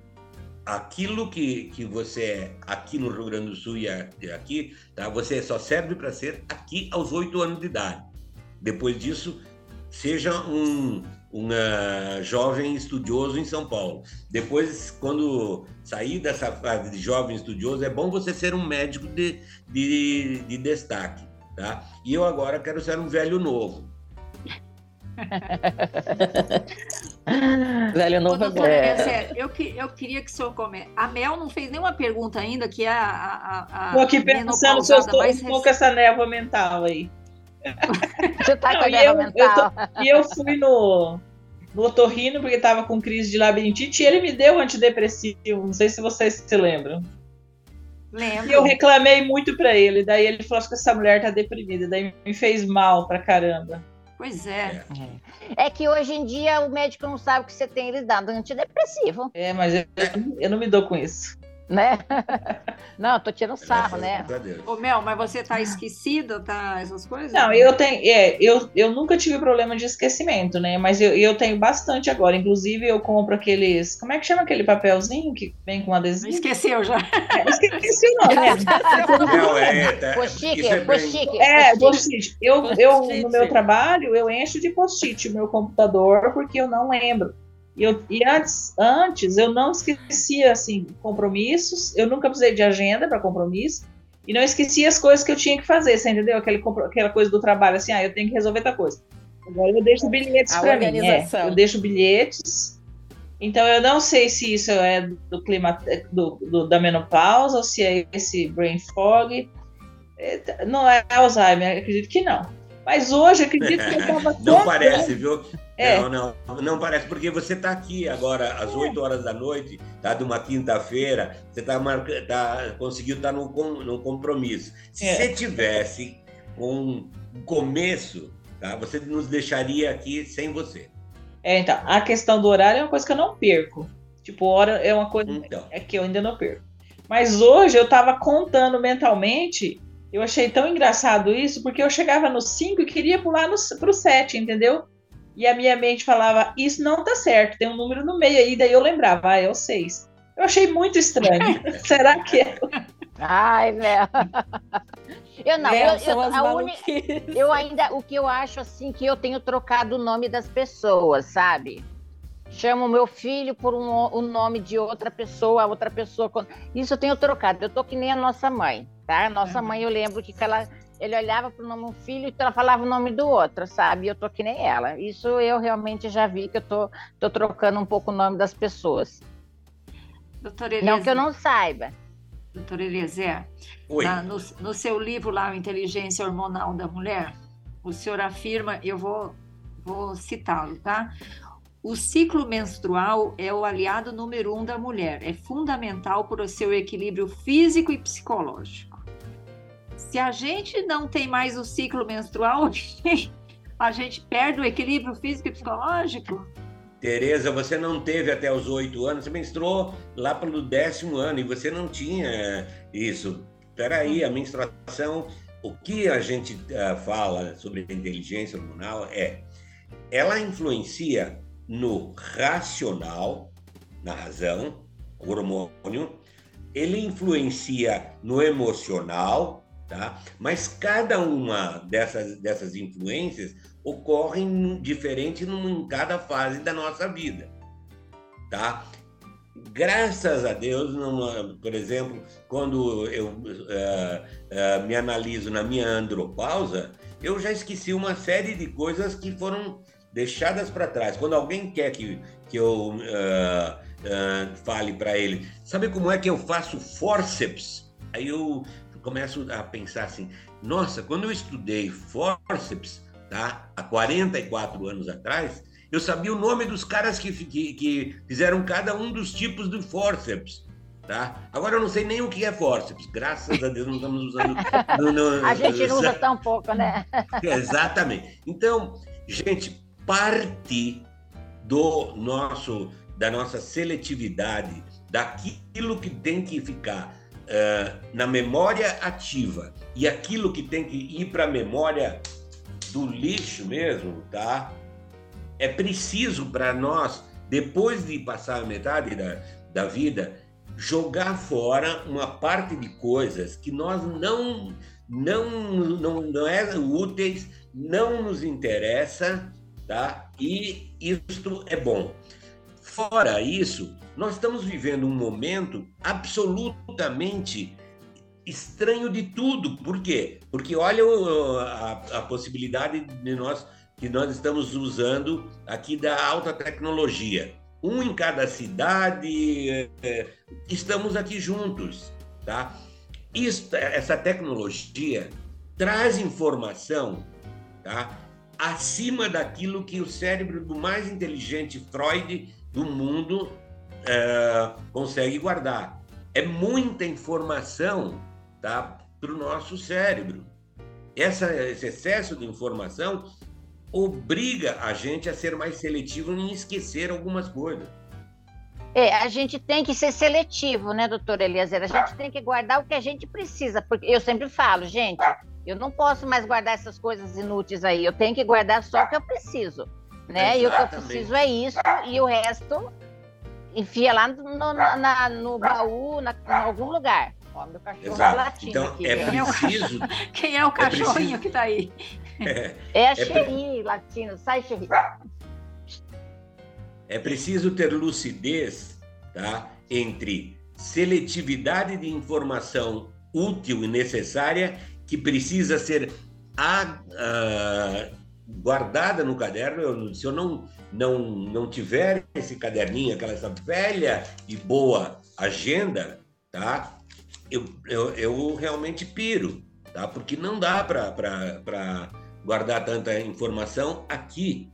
aquilo que, que você é aqui no Rio Grande do Sul e aqui, tá? Você só serve para ser aqui aos oito anos de idade. Depois disso, seja um, um ah, jovem estudioso em São Paulo. Depois, quando sair dessa fase de jovem estudioso, é bom você ser um médico de, de, de destaque, tá? E eu agora quero ser um velho novo. Velho Ô, novo é bom. doutora Elezer, eu, que- eu queria que o senhor comente. A Mel não fez nenhuma pergunta ainda, que é a, a, a Tô aqui pensando se eu estou um pouco recente. essa névoa mental aí. Você tá Não, com a e guerra eu- eu mental. E eu fui no, no otorrino porque estava com crise de labirintite e ele me deu antidepressivo. Não sei se vocês se lembram. E eu Lembro. reclamei muito pra ele. Daí ele falou: Acho que essa mulher tá deprimida. Daí me fez mal pra caramba. Pois é. É que hoje em dia o médico não sabe o que você tem, ele dá antidepressivo, É, mas eu, eu não me dou com isso. Né? Não, eu tô tirando sarro, né? Ô, Mel, mas você tá esquecida, tá? Essas coisas? Não, eu tenho. É, eu, eu nunca tive problema de esquecimento, né? Mas eu, eu tenho bastante agora. Inclusive, eu compro aqueles. Como é que chama aquele papelzinho que vem com adesivo? Esqueceu já. Esqueci o nome, né? Não, é, tá, Post-it, é post-it. É, post-it. Eu, eu, no meu trabalho, eu encho de post-it o meu computador porque eu não lembro. E, eu, e antes, antes, eu não esquecia, assim, compromissos. Eu nunca precisei de agenda para compromisso. E não esquecia as coisas que eu tinha que fazer, você entendeu? Aquele, aquela coisa do trabalho, assim, ah, eu tenho que resolver tal coisa. Agora eu deixo bilhetes para mim. é. eu deixo bilhetes Então eu não sei se isso é do clima do, do, da menopausa ou se é esse brain fog. É, não é Alzheimer, acredito que não. Mas hoje acredito que eu estava. não parece, viu? É. Não, não, não parece, porque você está aqui agora às 8 horas da noite, tá? De uma quinta-feira, você tá, marca, tá conseguiu estar tá no, no compromisso. Se é. você tivesse um começo, tá? Você nos deixaria aqui sem você. É, então, a questão do horário é uma coisa que eu não perco. Tipo, hora é uma coisa então. é que eu ainda não perco. Mas hoje eu estava contando mentalmente, eu achei tão engraçado isso, porque eu chegava no 5 e queria pular para o 7, entendeu? E a minha mente falava, isso não tá certo, tem um número no meio aí, daí eu lembrava, ah, é o 6. Eu achei muito estranho. Será que é? Ai, velho. Eu não, eu, eu, a uni... eu ainda, o que eu acho assim, que eu tenho trocado o nome das pessoas, sabe? Chamo meu filho por um, o nome de outra pessoa, outra pessoa. Isso eu tenho trocado. Eu tô que nem a nossa mãe, tá? Nossa mãe, eu lembro que ela, ele olhava para o nome do filho e ela falava o nome do outro, sabe? Eu tô que nem ela. Isso eu realmente já vi que eu tô, tô trocando um pouco o nome das pessoas. Doutora Não que eu não saiba doutor Eliezer, na, no, no, seu livro lá, Inteligência Hormonal da Mulher, o senhor afirma, eu vou, vou citá-lo, tá? O ciclo menstrual é o aliado número um da mulher, é fundamental para o seu equilíbrio físico e psicológico. Se a gente não tem mais o ciclo menstrual, a gente perde o equilíbrio físico e psicológico? Tereza, você não teve até os oito anos, você menstruou lá pelo décimo ano e você não tinha isso. Peraí, a menstruação, o que a gente uh, fala sobre inteligência hormonal é, ela influencia no racional, na razão, hormônio, ele influencia no emocional, tá? Mas cada uma dessas, dessas influências ocorrem diferente em cada fase da nossa vida, tá? Graças a Deus, numa, por exemplo, quando eu uh, uh, me analiso na minha andropausa, eu já esqueci uma série de coisas que foram deixadas para trás. Quando alguém quer que, que eu uh, fale para ele, sabe como é que eu faço forceps? Aí eu começo a pensar assim, nossa, quando eu estudei forceps, tá? há 44 anos atrás, eu sabia o nome dos caras que, que, que fizeram cada um dos tipos de forceps. Tá? Agora eu não sei nem o que é forceps, graças a Deus não estamos usando. No, no, a gente não usa tão pouco, né? Exatamente. Então, gente, parte do nosso da nossa seletividade, daquilo que tem que ficar uh, na memória ativa e aquilo que tem que ir para a memória do lixo mesmo, tá? É preciso para nós, depois de passar a metade da, da vida, jogar fora uma parte de coisas que nós não não não, não é úteis, não nos interessa, tá? E isto é bom. Fora isso, nós estamos vivendo um momento absolutamente estranho de tudo. Por quê? Porque olha a, a possibilidade de nós que nós estamos usando aqui da alta tecnologia. Um em cada cidade, é, é estamos aqui juntos, tá? Isso, essa tecnologia traz informação, tá? Acima daquilo que o cérebro do mais inteligente Freud do mundo é, consegue guardar. É muita informação tá? para o nosso cérebro. Essa, esse excesso de informação obriga a gente a ser mais seletivo em esquecer algumas coisas. É, a gente tem que ser seletivo, né, doutor Eliezer? A gente tem que guardar o que a gente precisa, porque eu sempre falo, gente, eu não posso mais guardar essas coisas inúteis aí, eu tenho que guardar só o que eu preciso, né? Exatamente. E o que eu preciso é isso, e o resto enfia lá no, na, no baú, na, em algum lugar. Ó, meu cachorro Exato. Tá latindo então, aqui. É preciso... Quem é o cachorrinho é preciso... que está aí? É, é a é Xerri latindo. Sai, Xerri. É preciso ter lucidez tá? entre seletividade de informação útil e necessária que precisa ser a, a, guardada no caderno. Eu, se eu não, não, não tiver esse caderninho, aquela essa velha e boa agenda, tá? Eu, eu, eu realmente piro, tá? Porque não dá para guardar tanta informação aqui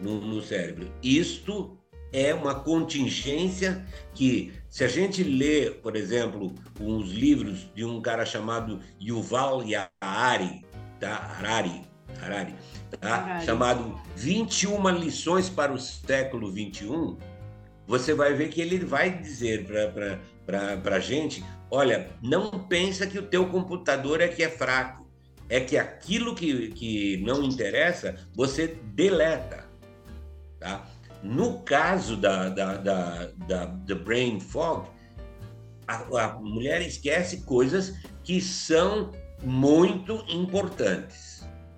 no, no cérebro. Isto é uma contingência que, se a gente lê, por exemplo, uns livros de um cara chamado Yuval Harari, tá? Harari, Harari, tá? Harari. chamado 21 lições para o século 21, você vai ver que ele vai dizer para a gente, olha, não pensa que o teu computador é que é fraco, é que aquilo que, que não interessa, você deleta, tá? No caso da, da, da, da, da brain fog, a, a mulher esquece coisas que são muito importantes.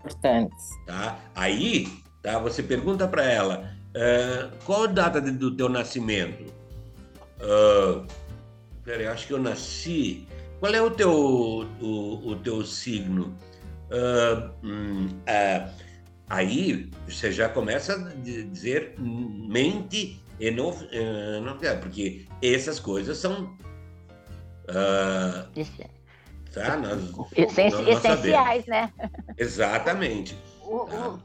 Importantes. Tá? Aí, tá, você pergunta para ela, uh, qual a data do teu nascimento? Uh, peraí, acho que eu nasci. Qual é o teu, o, o teu signo? Uh, uh, Aí você já começa a dizer mente e não, uh, não porque essas coisas são. Tá, nós, nós essenciais, né? Exatamente. O, o,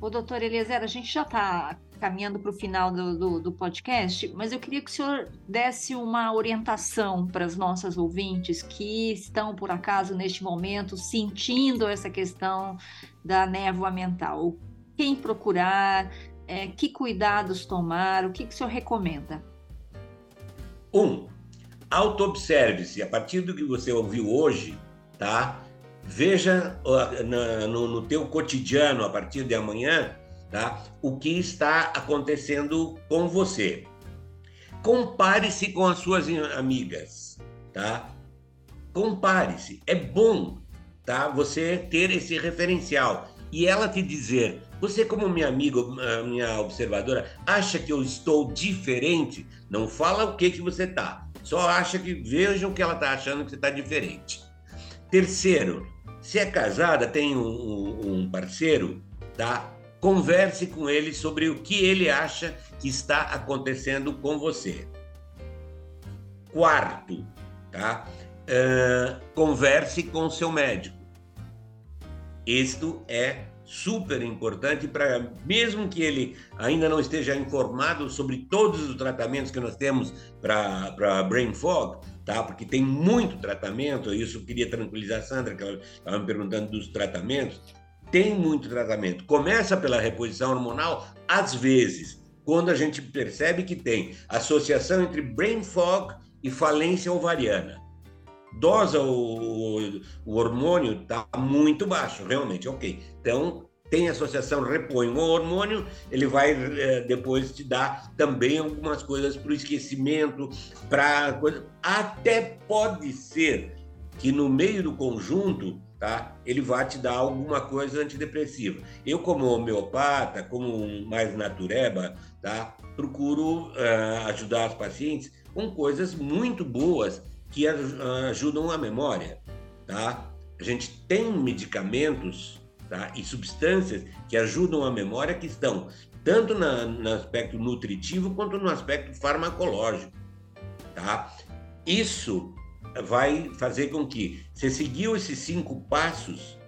o doutor Eliezer, a gente já está caminhando para o final do, do, do, podcast, mas eu queria que o senhor desse uma orientação para as nossas ouvintes que estão, por acaso, neste momento, sentindo essa questão da névoa mental. Quem procurar, é, que cuidados tomar, o que, que o senhor recomenda? Um, auto-observe-se. A partir do que você ouviu hoje, tá? Veja no, teu cotidiano, a partir de amanhã, tá? O que está acontecendo com você. Compare-se com as suas amigas, tá? Compare-se. É bom, tá? Você ter esse referencial e ela te dizer: você, como minha amiga, minha observadora, acha que eu estou diferente? Não fala o que que você tá. Só acha que vejam que ela tá achando que você está diferente. Terceiro, se é casada, tem um, um parceiro, tá? converse com ele sobre o que ele acha que está acontecendo com você. Quarto, tá? Uh, converse com seu médico. Isto é super importante para, mesmo que ele ainda não esteja informado sobre todos os tratamentos que nós temos para brain fog, tá? Porque tem muito tratamento, isso eu queria tranquilizar a Sandra, que ela estava me perguntando dos tratamentos tem muito tratamento. Começa pela reposição hormonal, às vezes, quando a gente percebe que tem associação entre brain fog e falência ovariana. Dosa o, o hormônio está muito baixo, realmente, ok. Então, tem associação, repõe o hormônio, ele vai é, depois te dar também algumas coisas para o esquecimento, para até pode ser que no meio do conjunto tá? Ele vai te dar alguma coisa antidepressiva. Eu, como homeopata, como mais natureba, tá? Procuro uh, ajudar os pacientes com coisas muito boas que ajudam a memória, tá? A gente tem medicamentos tá? e substâncias que ajudam a memória que estão tanto na, no aspecto nutritivo quanto no aspecto farmacológico, tá? Isso vai fazer com que você seguiu esses cinco passos,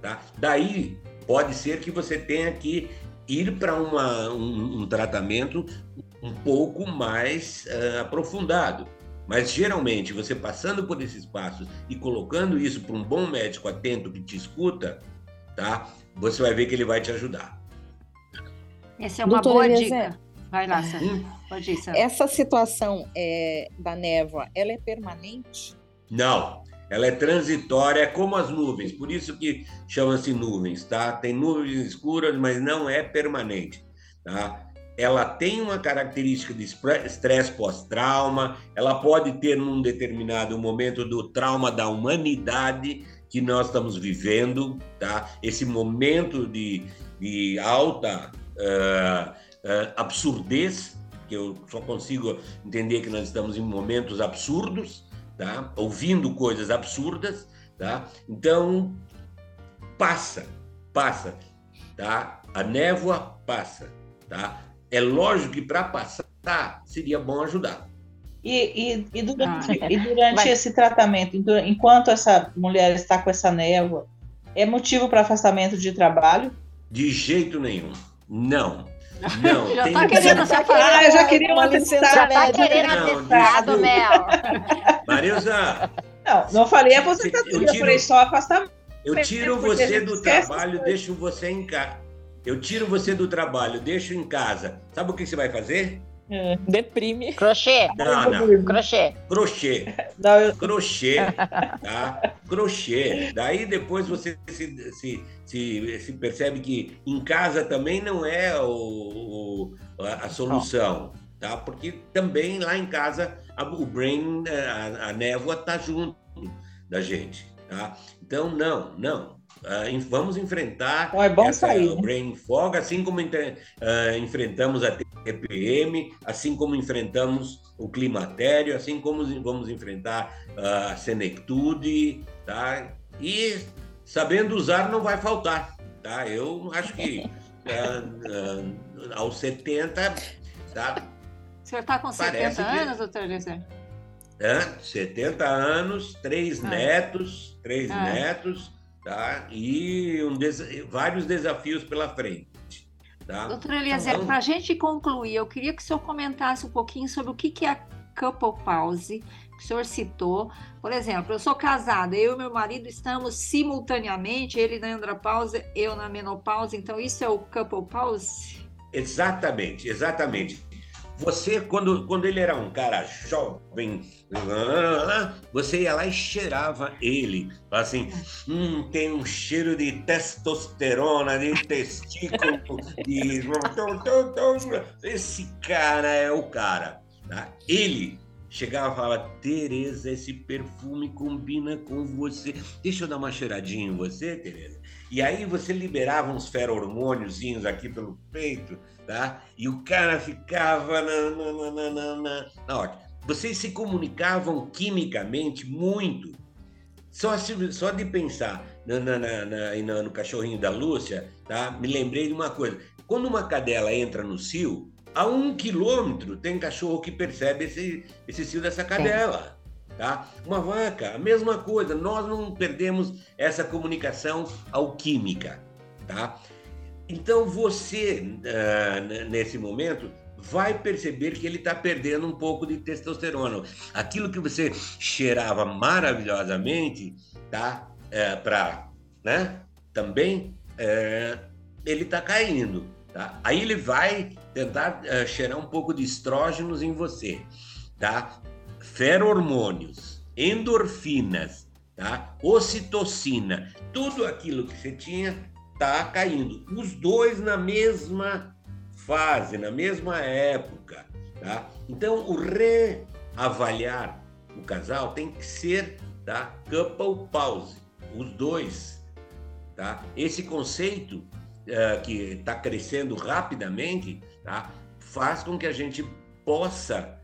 tá? Daí pode ser que você tenha que ir para um, um, tratamento um pouco mais uh, aprofundado. Mas geralmente você passando por esses passos e colocando isso para um bom médico atento que te escuta, tá? Você vai ver que ele vai te ajudar. Essa é uma Doutor boa dica. Vai lá, Sandra. Hum? Pode ir, Sandra. Essa situação é, da névoa, ela é permanente? Não, ela é transitória, é como as nuvens, por isso que chama-se nuvens, tá? Tem nuvens escuras, mas não é permanente, tá? Ela tem uma característica de estresse pós-trauma, ela pode ter num determinado momento do trauma da humanidade que nós estamos vivendo, tá? Esse momento de, de alta uh, uh, absurdez, que eu só consigo entender que nós estamos em momentos absurdos, tá? ouvindo coisas absurdas. Tá? Então, passa, passa. tá? A névoa passa, tá? É lógico que para passar seria bom ajudar. E, e, e durante, ah, e durante esse tratamento, enquanto essa mulher está com essa névoa, é motivo para afastamento de trabalho? De jeito nenhum. Não. Não. já está querendo se afastar. Ah, eu já queria uma licença Já está querendo atestado, Mel. Marilza. Não, não falei aposentadoria, eu, eu falei só afastamento. Eu tiro você do trabalho, deixo você em casa. Eu tiro você do trabalho, deixo em casa. Sabe o que você vai fazer? É, deprime. Crochê. Não, não. Crochê. Crochê. Não, eu... Crochê, tá? Crochê. Daí depois você se, se, se, se, percebe que em casa também não é o, o a, a, solução, tá? Porque também lá em casa a, o brain, a, a névoa tá junto da gente, tá? Então, não, não. Uh, vamos enfrentar é bom essa, sair, né? brain fog, assim como uh, enfrentamos a TPM, assim como enfrentamos o climatério, assim como vamos enfrentar uh, a senectude, tá? E sabendo usar não vai faltar, tá? Eu acho que aos 70, tá? O senhor está com 70 anos, doutor Eliezer? É, 70 anos, três ah. netos, três ah. netos, tá? E um des... vários desafios pela frente. Tá? Doutor Eliezer, então, para a gente concluir, eu queria que o senhor comentasse um pouquinho sobre o que, que é a couple pause, que o senhor citou. Por exemplo, eu sou casada, eu e meu marido estamos simultaneamente, ele na andropausa, eu na menopausa, então isso é o couple pause? Exatamente, exatamente. Você, quando, quando ele era um cara jovem, você ia lá e cheirava ele. Assim, hum, tem um cheiro de testosterona, de testículo, de... Esse cara é o cara. Tá? Ele chegava e falava, Tereza, esse perfume combina com você. Deixa eu dar uma cheiradinha em você, Tereza. E aí você liberava uns feromôniozinhos aqui pelo peito, tá? E o cara ficava na, na, na, na, na, na Vocês se comunicavam quimicamente muito. Só, se, só de pensar na, na, na, na, no cachorrinho da Lúcia, tá? Me lembrei de uma coisa. Quando uma cadela entra no cio, a um quilômetro tem cachorro que percebe esse, esse cio dessa cadela. Tá? Uma vaca, a mesma coisa, nós não perdemos essa comunicação alquímica. Tá? Então você, uh, nesse momento, vai perceber que ele está perdendo um pouco de testosterona. Aquilo que você cheirava maravilhosamente, tá? É, para, né? Também é, ele está caindo, tá? Aí ele vai tentar é, cheirar um pouco de estrógenos em você, tá? Ferormônios, endorfinas, tá? Ocitocina, tudo aquilo que você tinha está caindo. Os dois na mesma fase, na mesma época. Tá? Então, o reavaliar o casal tem que ser tá? couple pause, os dois. Tá? Esse conceito uh, que está crescendo rapidamente tá? faz com que a gente possa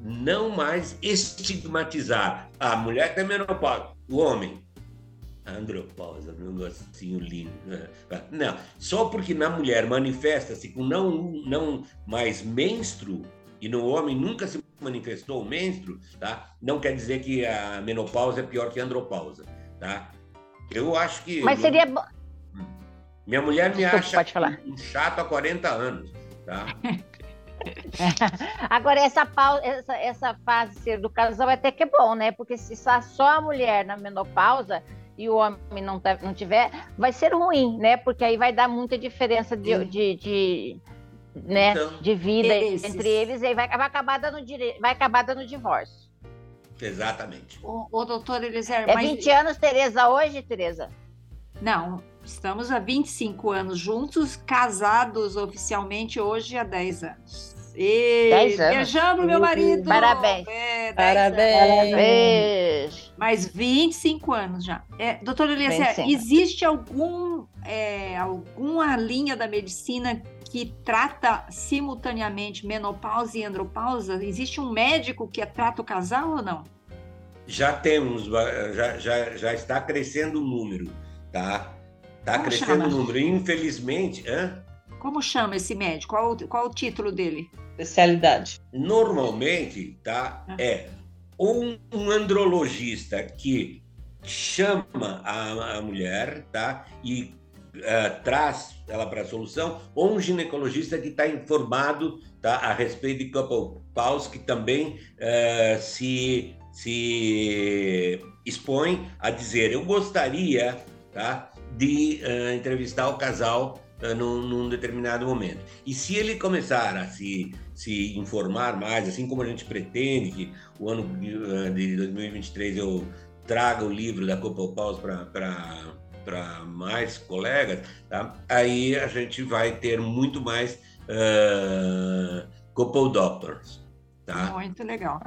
não mais estigmatizar a mulher tem menopausa, o homem andropausa, um negocinho lindo. Né? Não, só porque na mulher manifesta-se com não, não mais menstro e no homem nunca se manifestou o menstro, tá? Não quer dizer que a menopausa é pior que a andropausa, tá? Eu acho que... Mas seria... Hum. Minha mulher me Desculpa, acha um chato há 40 anos, tá? Agora, essa, pausa, essa, essa fase do casal até que é bom, né? Porque se só a mulher na menopausa, e o homem não, tá, não tiver, vai ser ruim, né? Porque aí vai dar muita diferença de, de, de, né? Então, de vida esses... entre eles e aí vai, vai, acabar dando dire... vai acabar dando divórcio. Exatamente. O, o doutor Eliezer... É mas... 20 anos, Tereza, hoje, Tereza? Não, estamos há 25 anos juntos, casados oficialmente hoje há 10 anos. E 10 anos. Beijamos meu marido. Parabéns. É, Parabéns. Parabéns. Mais 25 anos já. É, doutor Eliezer, existe algum, é, alguma linha da medicina que trata simultaneamente menopausa e andropausa? Existe um médico que trata o casal ou não? Já temos, já, já, já está crescendo o número, tá? Está crescendo chama? o número. Infelizmente, hã? Como chama esse médico? Qual, qual o título dele? Especialidade. normalmente tá, é um, um andrologista que chama a, a mulher tá, e eh, traz ela para a solução, ou um ginecologista que está informado tá, a respeito de couple pause, que também eh, se, se expõe a dizer: Eu gostaria tá, de eh, entrevistar o casal eh, num, num determinado momento. E se ele começar a se, se informar mais, assim como a gente pretende que o ano eh, de 2023 eu traga o livro da Couple Pause para mais colegas, tá? aí a gente vai ter muito mais uh, Doctors. Tá? Muito legal.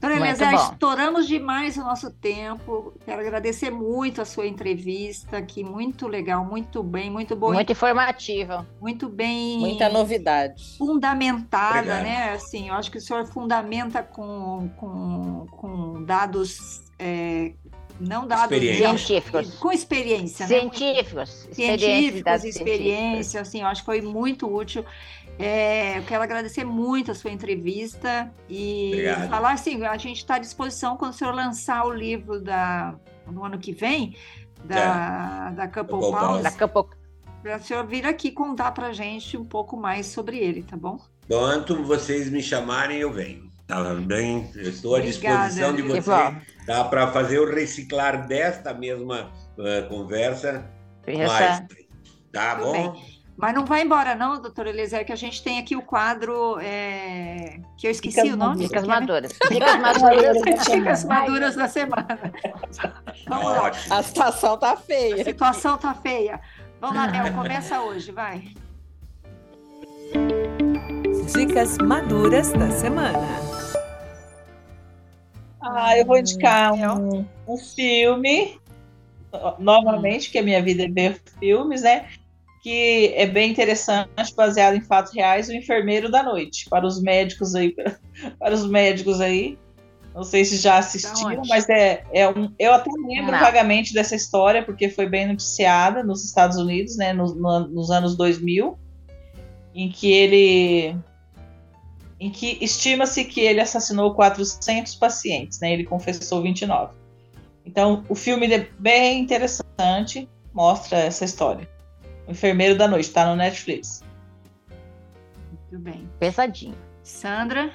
Muito Eliezer, bom. estouramos demais o nosso tempo. Quero agradecer muito a sua entrevista, que muito legal, muito bem, muito boa, Muito informativa. muito bem Muita novidade. fundamentada, Obrigado. né? Assim, eu acho que o senhor fundamenta com, com, com dados, é, não dados Experiência. Científicos. com experiência, né? Científicos. científicos, dados experiência, assim, eu acho que foi muito útil. É, eu quero agradecer muito a sua entrevista e Obrigado. falar assim, a gente está à disposição quando o senhor lançar o livro da, no ano que vem, da, da Couple Couple Pause, Daqui a pouco. para o senhor vir aqui contar para a gente um pouco mais sobre ele, tá bom? Quanto vocês me chamarem, eu venho. Tá bem? Eu estou à Obrigada. disposição de bom. tá, para fazer o reciclar desta mesma eh, conversa. Essa- mais. Tá Tudo bom? Mas não vai embora não, doutor Eliezer, que a gente tem aqui o quadro é, que eu esqueci Dicas o nome. Dicas maduras. Dicas maduras. Dicas maduras da semana. Vamos lá. A situação tá A feia. situação tá feia. Vamos lá, Mel, começa hoje, vai. Dicas maduras da semana. Ah, eu vou indicar um, um filme, novamente, que a minha vida é ver filmes, né? Que é bem interessante, baseado em fatos reais, o Enfermeiro da Noite, para os médicos aí, para os médicos aí. Não sei se já assistiram, mas é, é um. Eu até lembro Não. vagamente dessa história, porque foi bem noticiada nos Estados Unidos, né? Nos, no- nos anos 2000, em que ele em que estima-se que ele assassinou 400 pacientes, né? Ele confessou 29. Então, o filme é bem interessante, mostra essa história. O Enfermeiro da Noite, está no Netflix. Muito bem. Pesadinho. Sandra,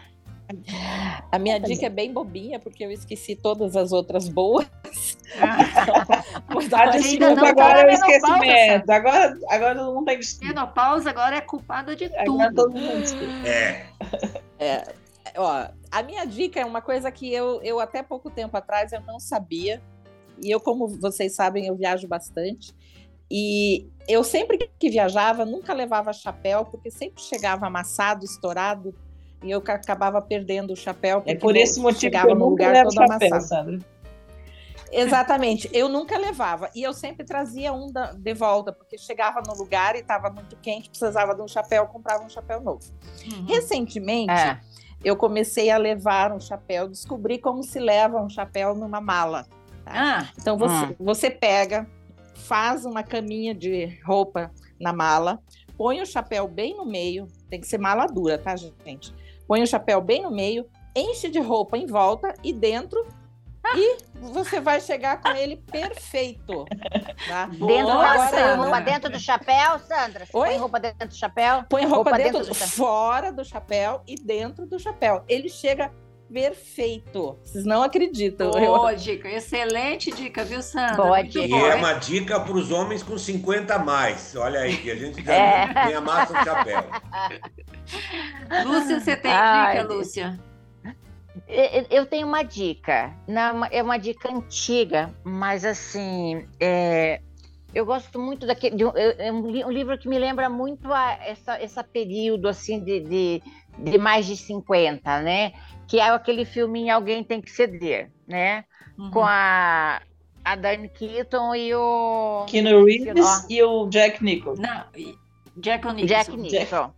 A minha dica é bem bobinha, porque eu esqueci todas as outras boas. Ah, desculpa, tá agora na é o esquecimento. Agora, agora todo mundo tem desculpa. menopausa agora é culpada de Agora tudo. todo mundo desculpa. É, É, ó, a minha dica é uma coisa que eu, eu até pouco tempo atrás eu não sabia. E eu, como vocês sabem, eu viajo bastante. E eu sempre que viajava, nunca levava chapéu, porque sempre chegava amassado, estourado, e eu ca- acabava perdendo o chapéu. É por esse motivo que chegava eu no lugar todo chapéu, amassado. Sandra. Exatamente, eu nunca levava. E eu sempre trazia um da- de volta, porque chegava no lugar e estava muito quente, precisava de um chapéu, comprava um chapéu novo. Uhum. Recentemente, É. eu comecei a levar um chapéu, descobri como se leva um chapéu numa mala. Ah, Então você, Hum. você pega, faz uma caminha de roupa na mala, põe o chapéu bem no meio, tem que ser mala dura, tá, gente? Põe o chapéu bem no meio, enche de roupa em volta e dentro. E você vai chegar com ele perfeito. Tá? Dentro Nossa, da Agora, roupa dentro do chapéu, Sandra? Oi? Põe roupa dentro do chapéu? Põe roupa, Roupa dentro, dentro do chapéu. fora do chapéu e dentro do chapéu. Ele chega perfeito. Vocês não acreditam. Eu- boa dica, excelente dica, viu, Sandra? Boa Muito dica. e bom, é hein? uma dica para os homens com 50 a mais. Olha aí, que a gente já É. tem amassa o chapéu. Lúcia, você tem Ai, dica. Lúcia? Eu eu tenho uma dica. Não, é uma dica antiga, mas assim, é, eu gosto muito daquele. De um, é um um livro que me lembra muito a, essa, essa período assim de, de, de mais de 50, né? Que é aquele filminho Alguém Tem que Ceder, né? Uhum. Com a, a Diane Keaton e o Keanu Reeves e o Jack Nicholson. Não, e- Jack Nicholson. Jack Nicholson.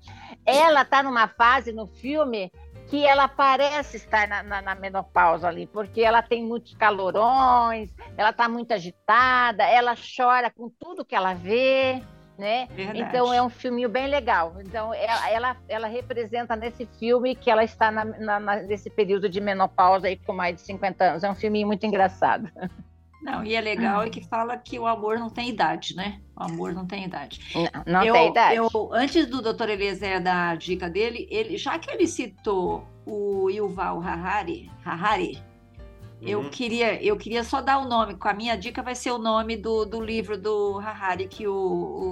Ela tá numa fase no filme que ela parece estar na, na, na, menopausa ali, porque ela tem muitos calorões, ela está muito agitada, ela chora com tudo que ela vê, né? Verdade. Então é um filminho bem legal. Então ela, ela, ela representa nesse filme que ela está na, na, nesse período de menopausa aí com mais de 50 anos. É um filminho muito engraçado. Não, e é legal é que fala que o amor não tem idade, né? O amor não tem idade. Não, não eu, tem idade. Eu, antes do Dr. Eliezer dar a dica dele, ele, já que ele citou o Yuval Harari, Harari uhum. eu, queria, eu queria só dar o nome, com a minha dica vai ser o nome do, do livro do Harari que o,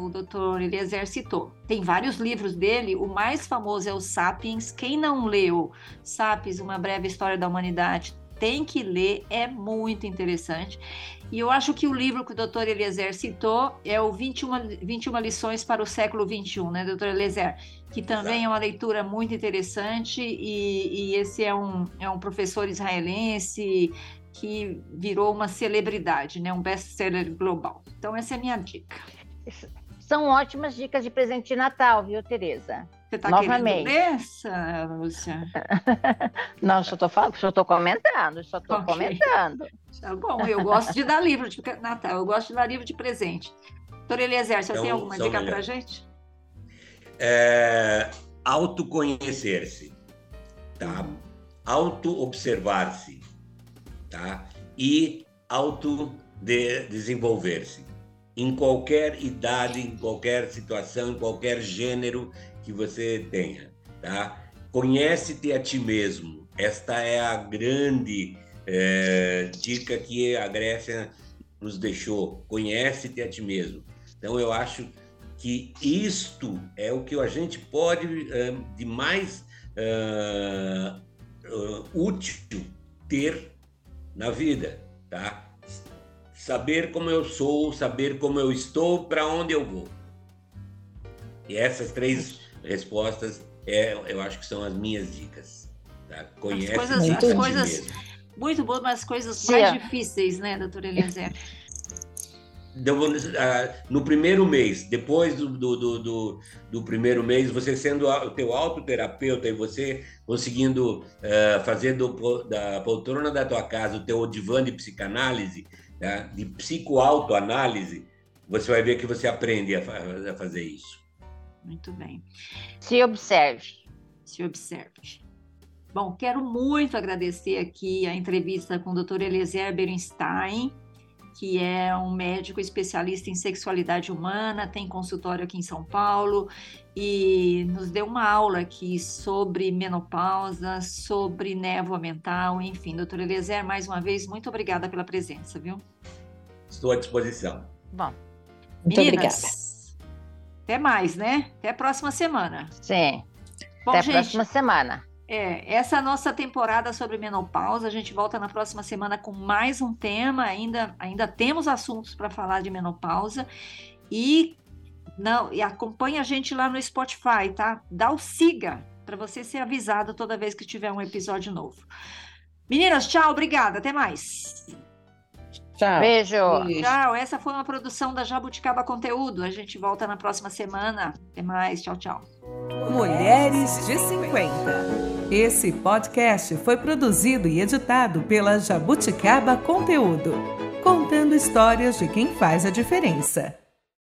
o Dr. Eliezer citou. Tem vários livros dele, o mais famoso é o Sapiens. Quem não leu Sapiens, Uma Breve História da Humanidade, tem que ler, é muito interessante. E eu acho que o livro que o doutor Eliezer citou é o 21, 21 Lições para o Século XXI, né, doutor Eliezer? Que também é uma leitura muito interessante e, e esse é um, é um professor israelense que virou uma celebridade, né, um best-seller global. Então essa é a minha dica. São ótimas dicas de presente de Natal, viu, Tereza? Você está querendo essa, Lúcia? Não, só estou falando, só estou comentando, só estou okay. comentando. Tá bom, eu gosto de dar livro de Natal, eu gosto de dar livro de presente. Doutor Eliezer, você então, tem alguma dica para gente? É, autoconhecer-se, tá? Auto-observar-se, tá? E auto-desenvolver-se. Em qualquer idade, em qualquer situação, em qualquer gênero que você tenha, tá? Conhece-te a ti mesmo. Esta é a grande é, dica que a Grécia nos deixou. Conhece-te a ti mesmo. Então, eu acho que isto é o que a gente pode é, de mais é, útil ter na vida, tá? Saber como eu sou, saber como eu estou, para onde eu vou. E essas três respostas, é, eu acho que são as minhas dicas. Tá? Conhece as coisas, muito, as coisas muito boas, mas as coisas Sim. mais difíceis, né, doutor Eliezer? no primeiro mês, depois do, do, do, do, primeiro mês, você sendo o teu autoterapeuta e você conseguindo uh, fazer do, da poltrona da tua casa o teu divã de psicanálise, tá? de psicoautoanálise, você vai ver que você aprende a, a fazer isso. Muito bem. Se observe. Se observe. Bom, quero muito agradecer aqui a entrevista com o Dr. Eliezer Berenstein, que é um médico especialista em sexualidade humana, tem consultório aqui em São Paulo e nos deu uma aula aqui sobre menopausa, sobre névoa mental, enfim. Doutor Eliezer, mais uma vez, muito obrigada pela presença, viu? Estou à disposição. Bom, muito Meninas, obrigada. Até mais, né? Até a próxima semana. Sim. Bom, Até a gente, próxima semana. É, essa nossa temporada sobre menopausa, a gente volta na próxima semana com mais um tema. Ainda, ainda temos assuntos para falar de menopausa. E não, e acompanha a gente lá no Spotify, tá? Dá o siga para você ser avisado toda vez que tiver um episódio novo. Meninas, tchau, obrigada, até mais. Tchau. Beijo. Tchau. Essa foi uma produção da Jabuticaba Conteúdo. A gente volta na próxima semana. Até mais. Tchau, tchau. Mulheres de 50. Esse podcast foi produzido e editado pela Jabuticaba Conteúdo, contando histórias de quem faz a diferença.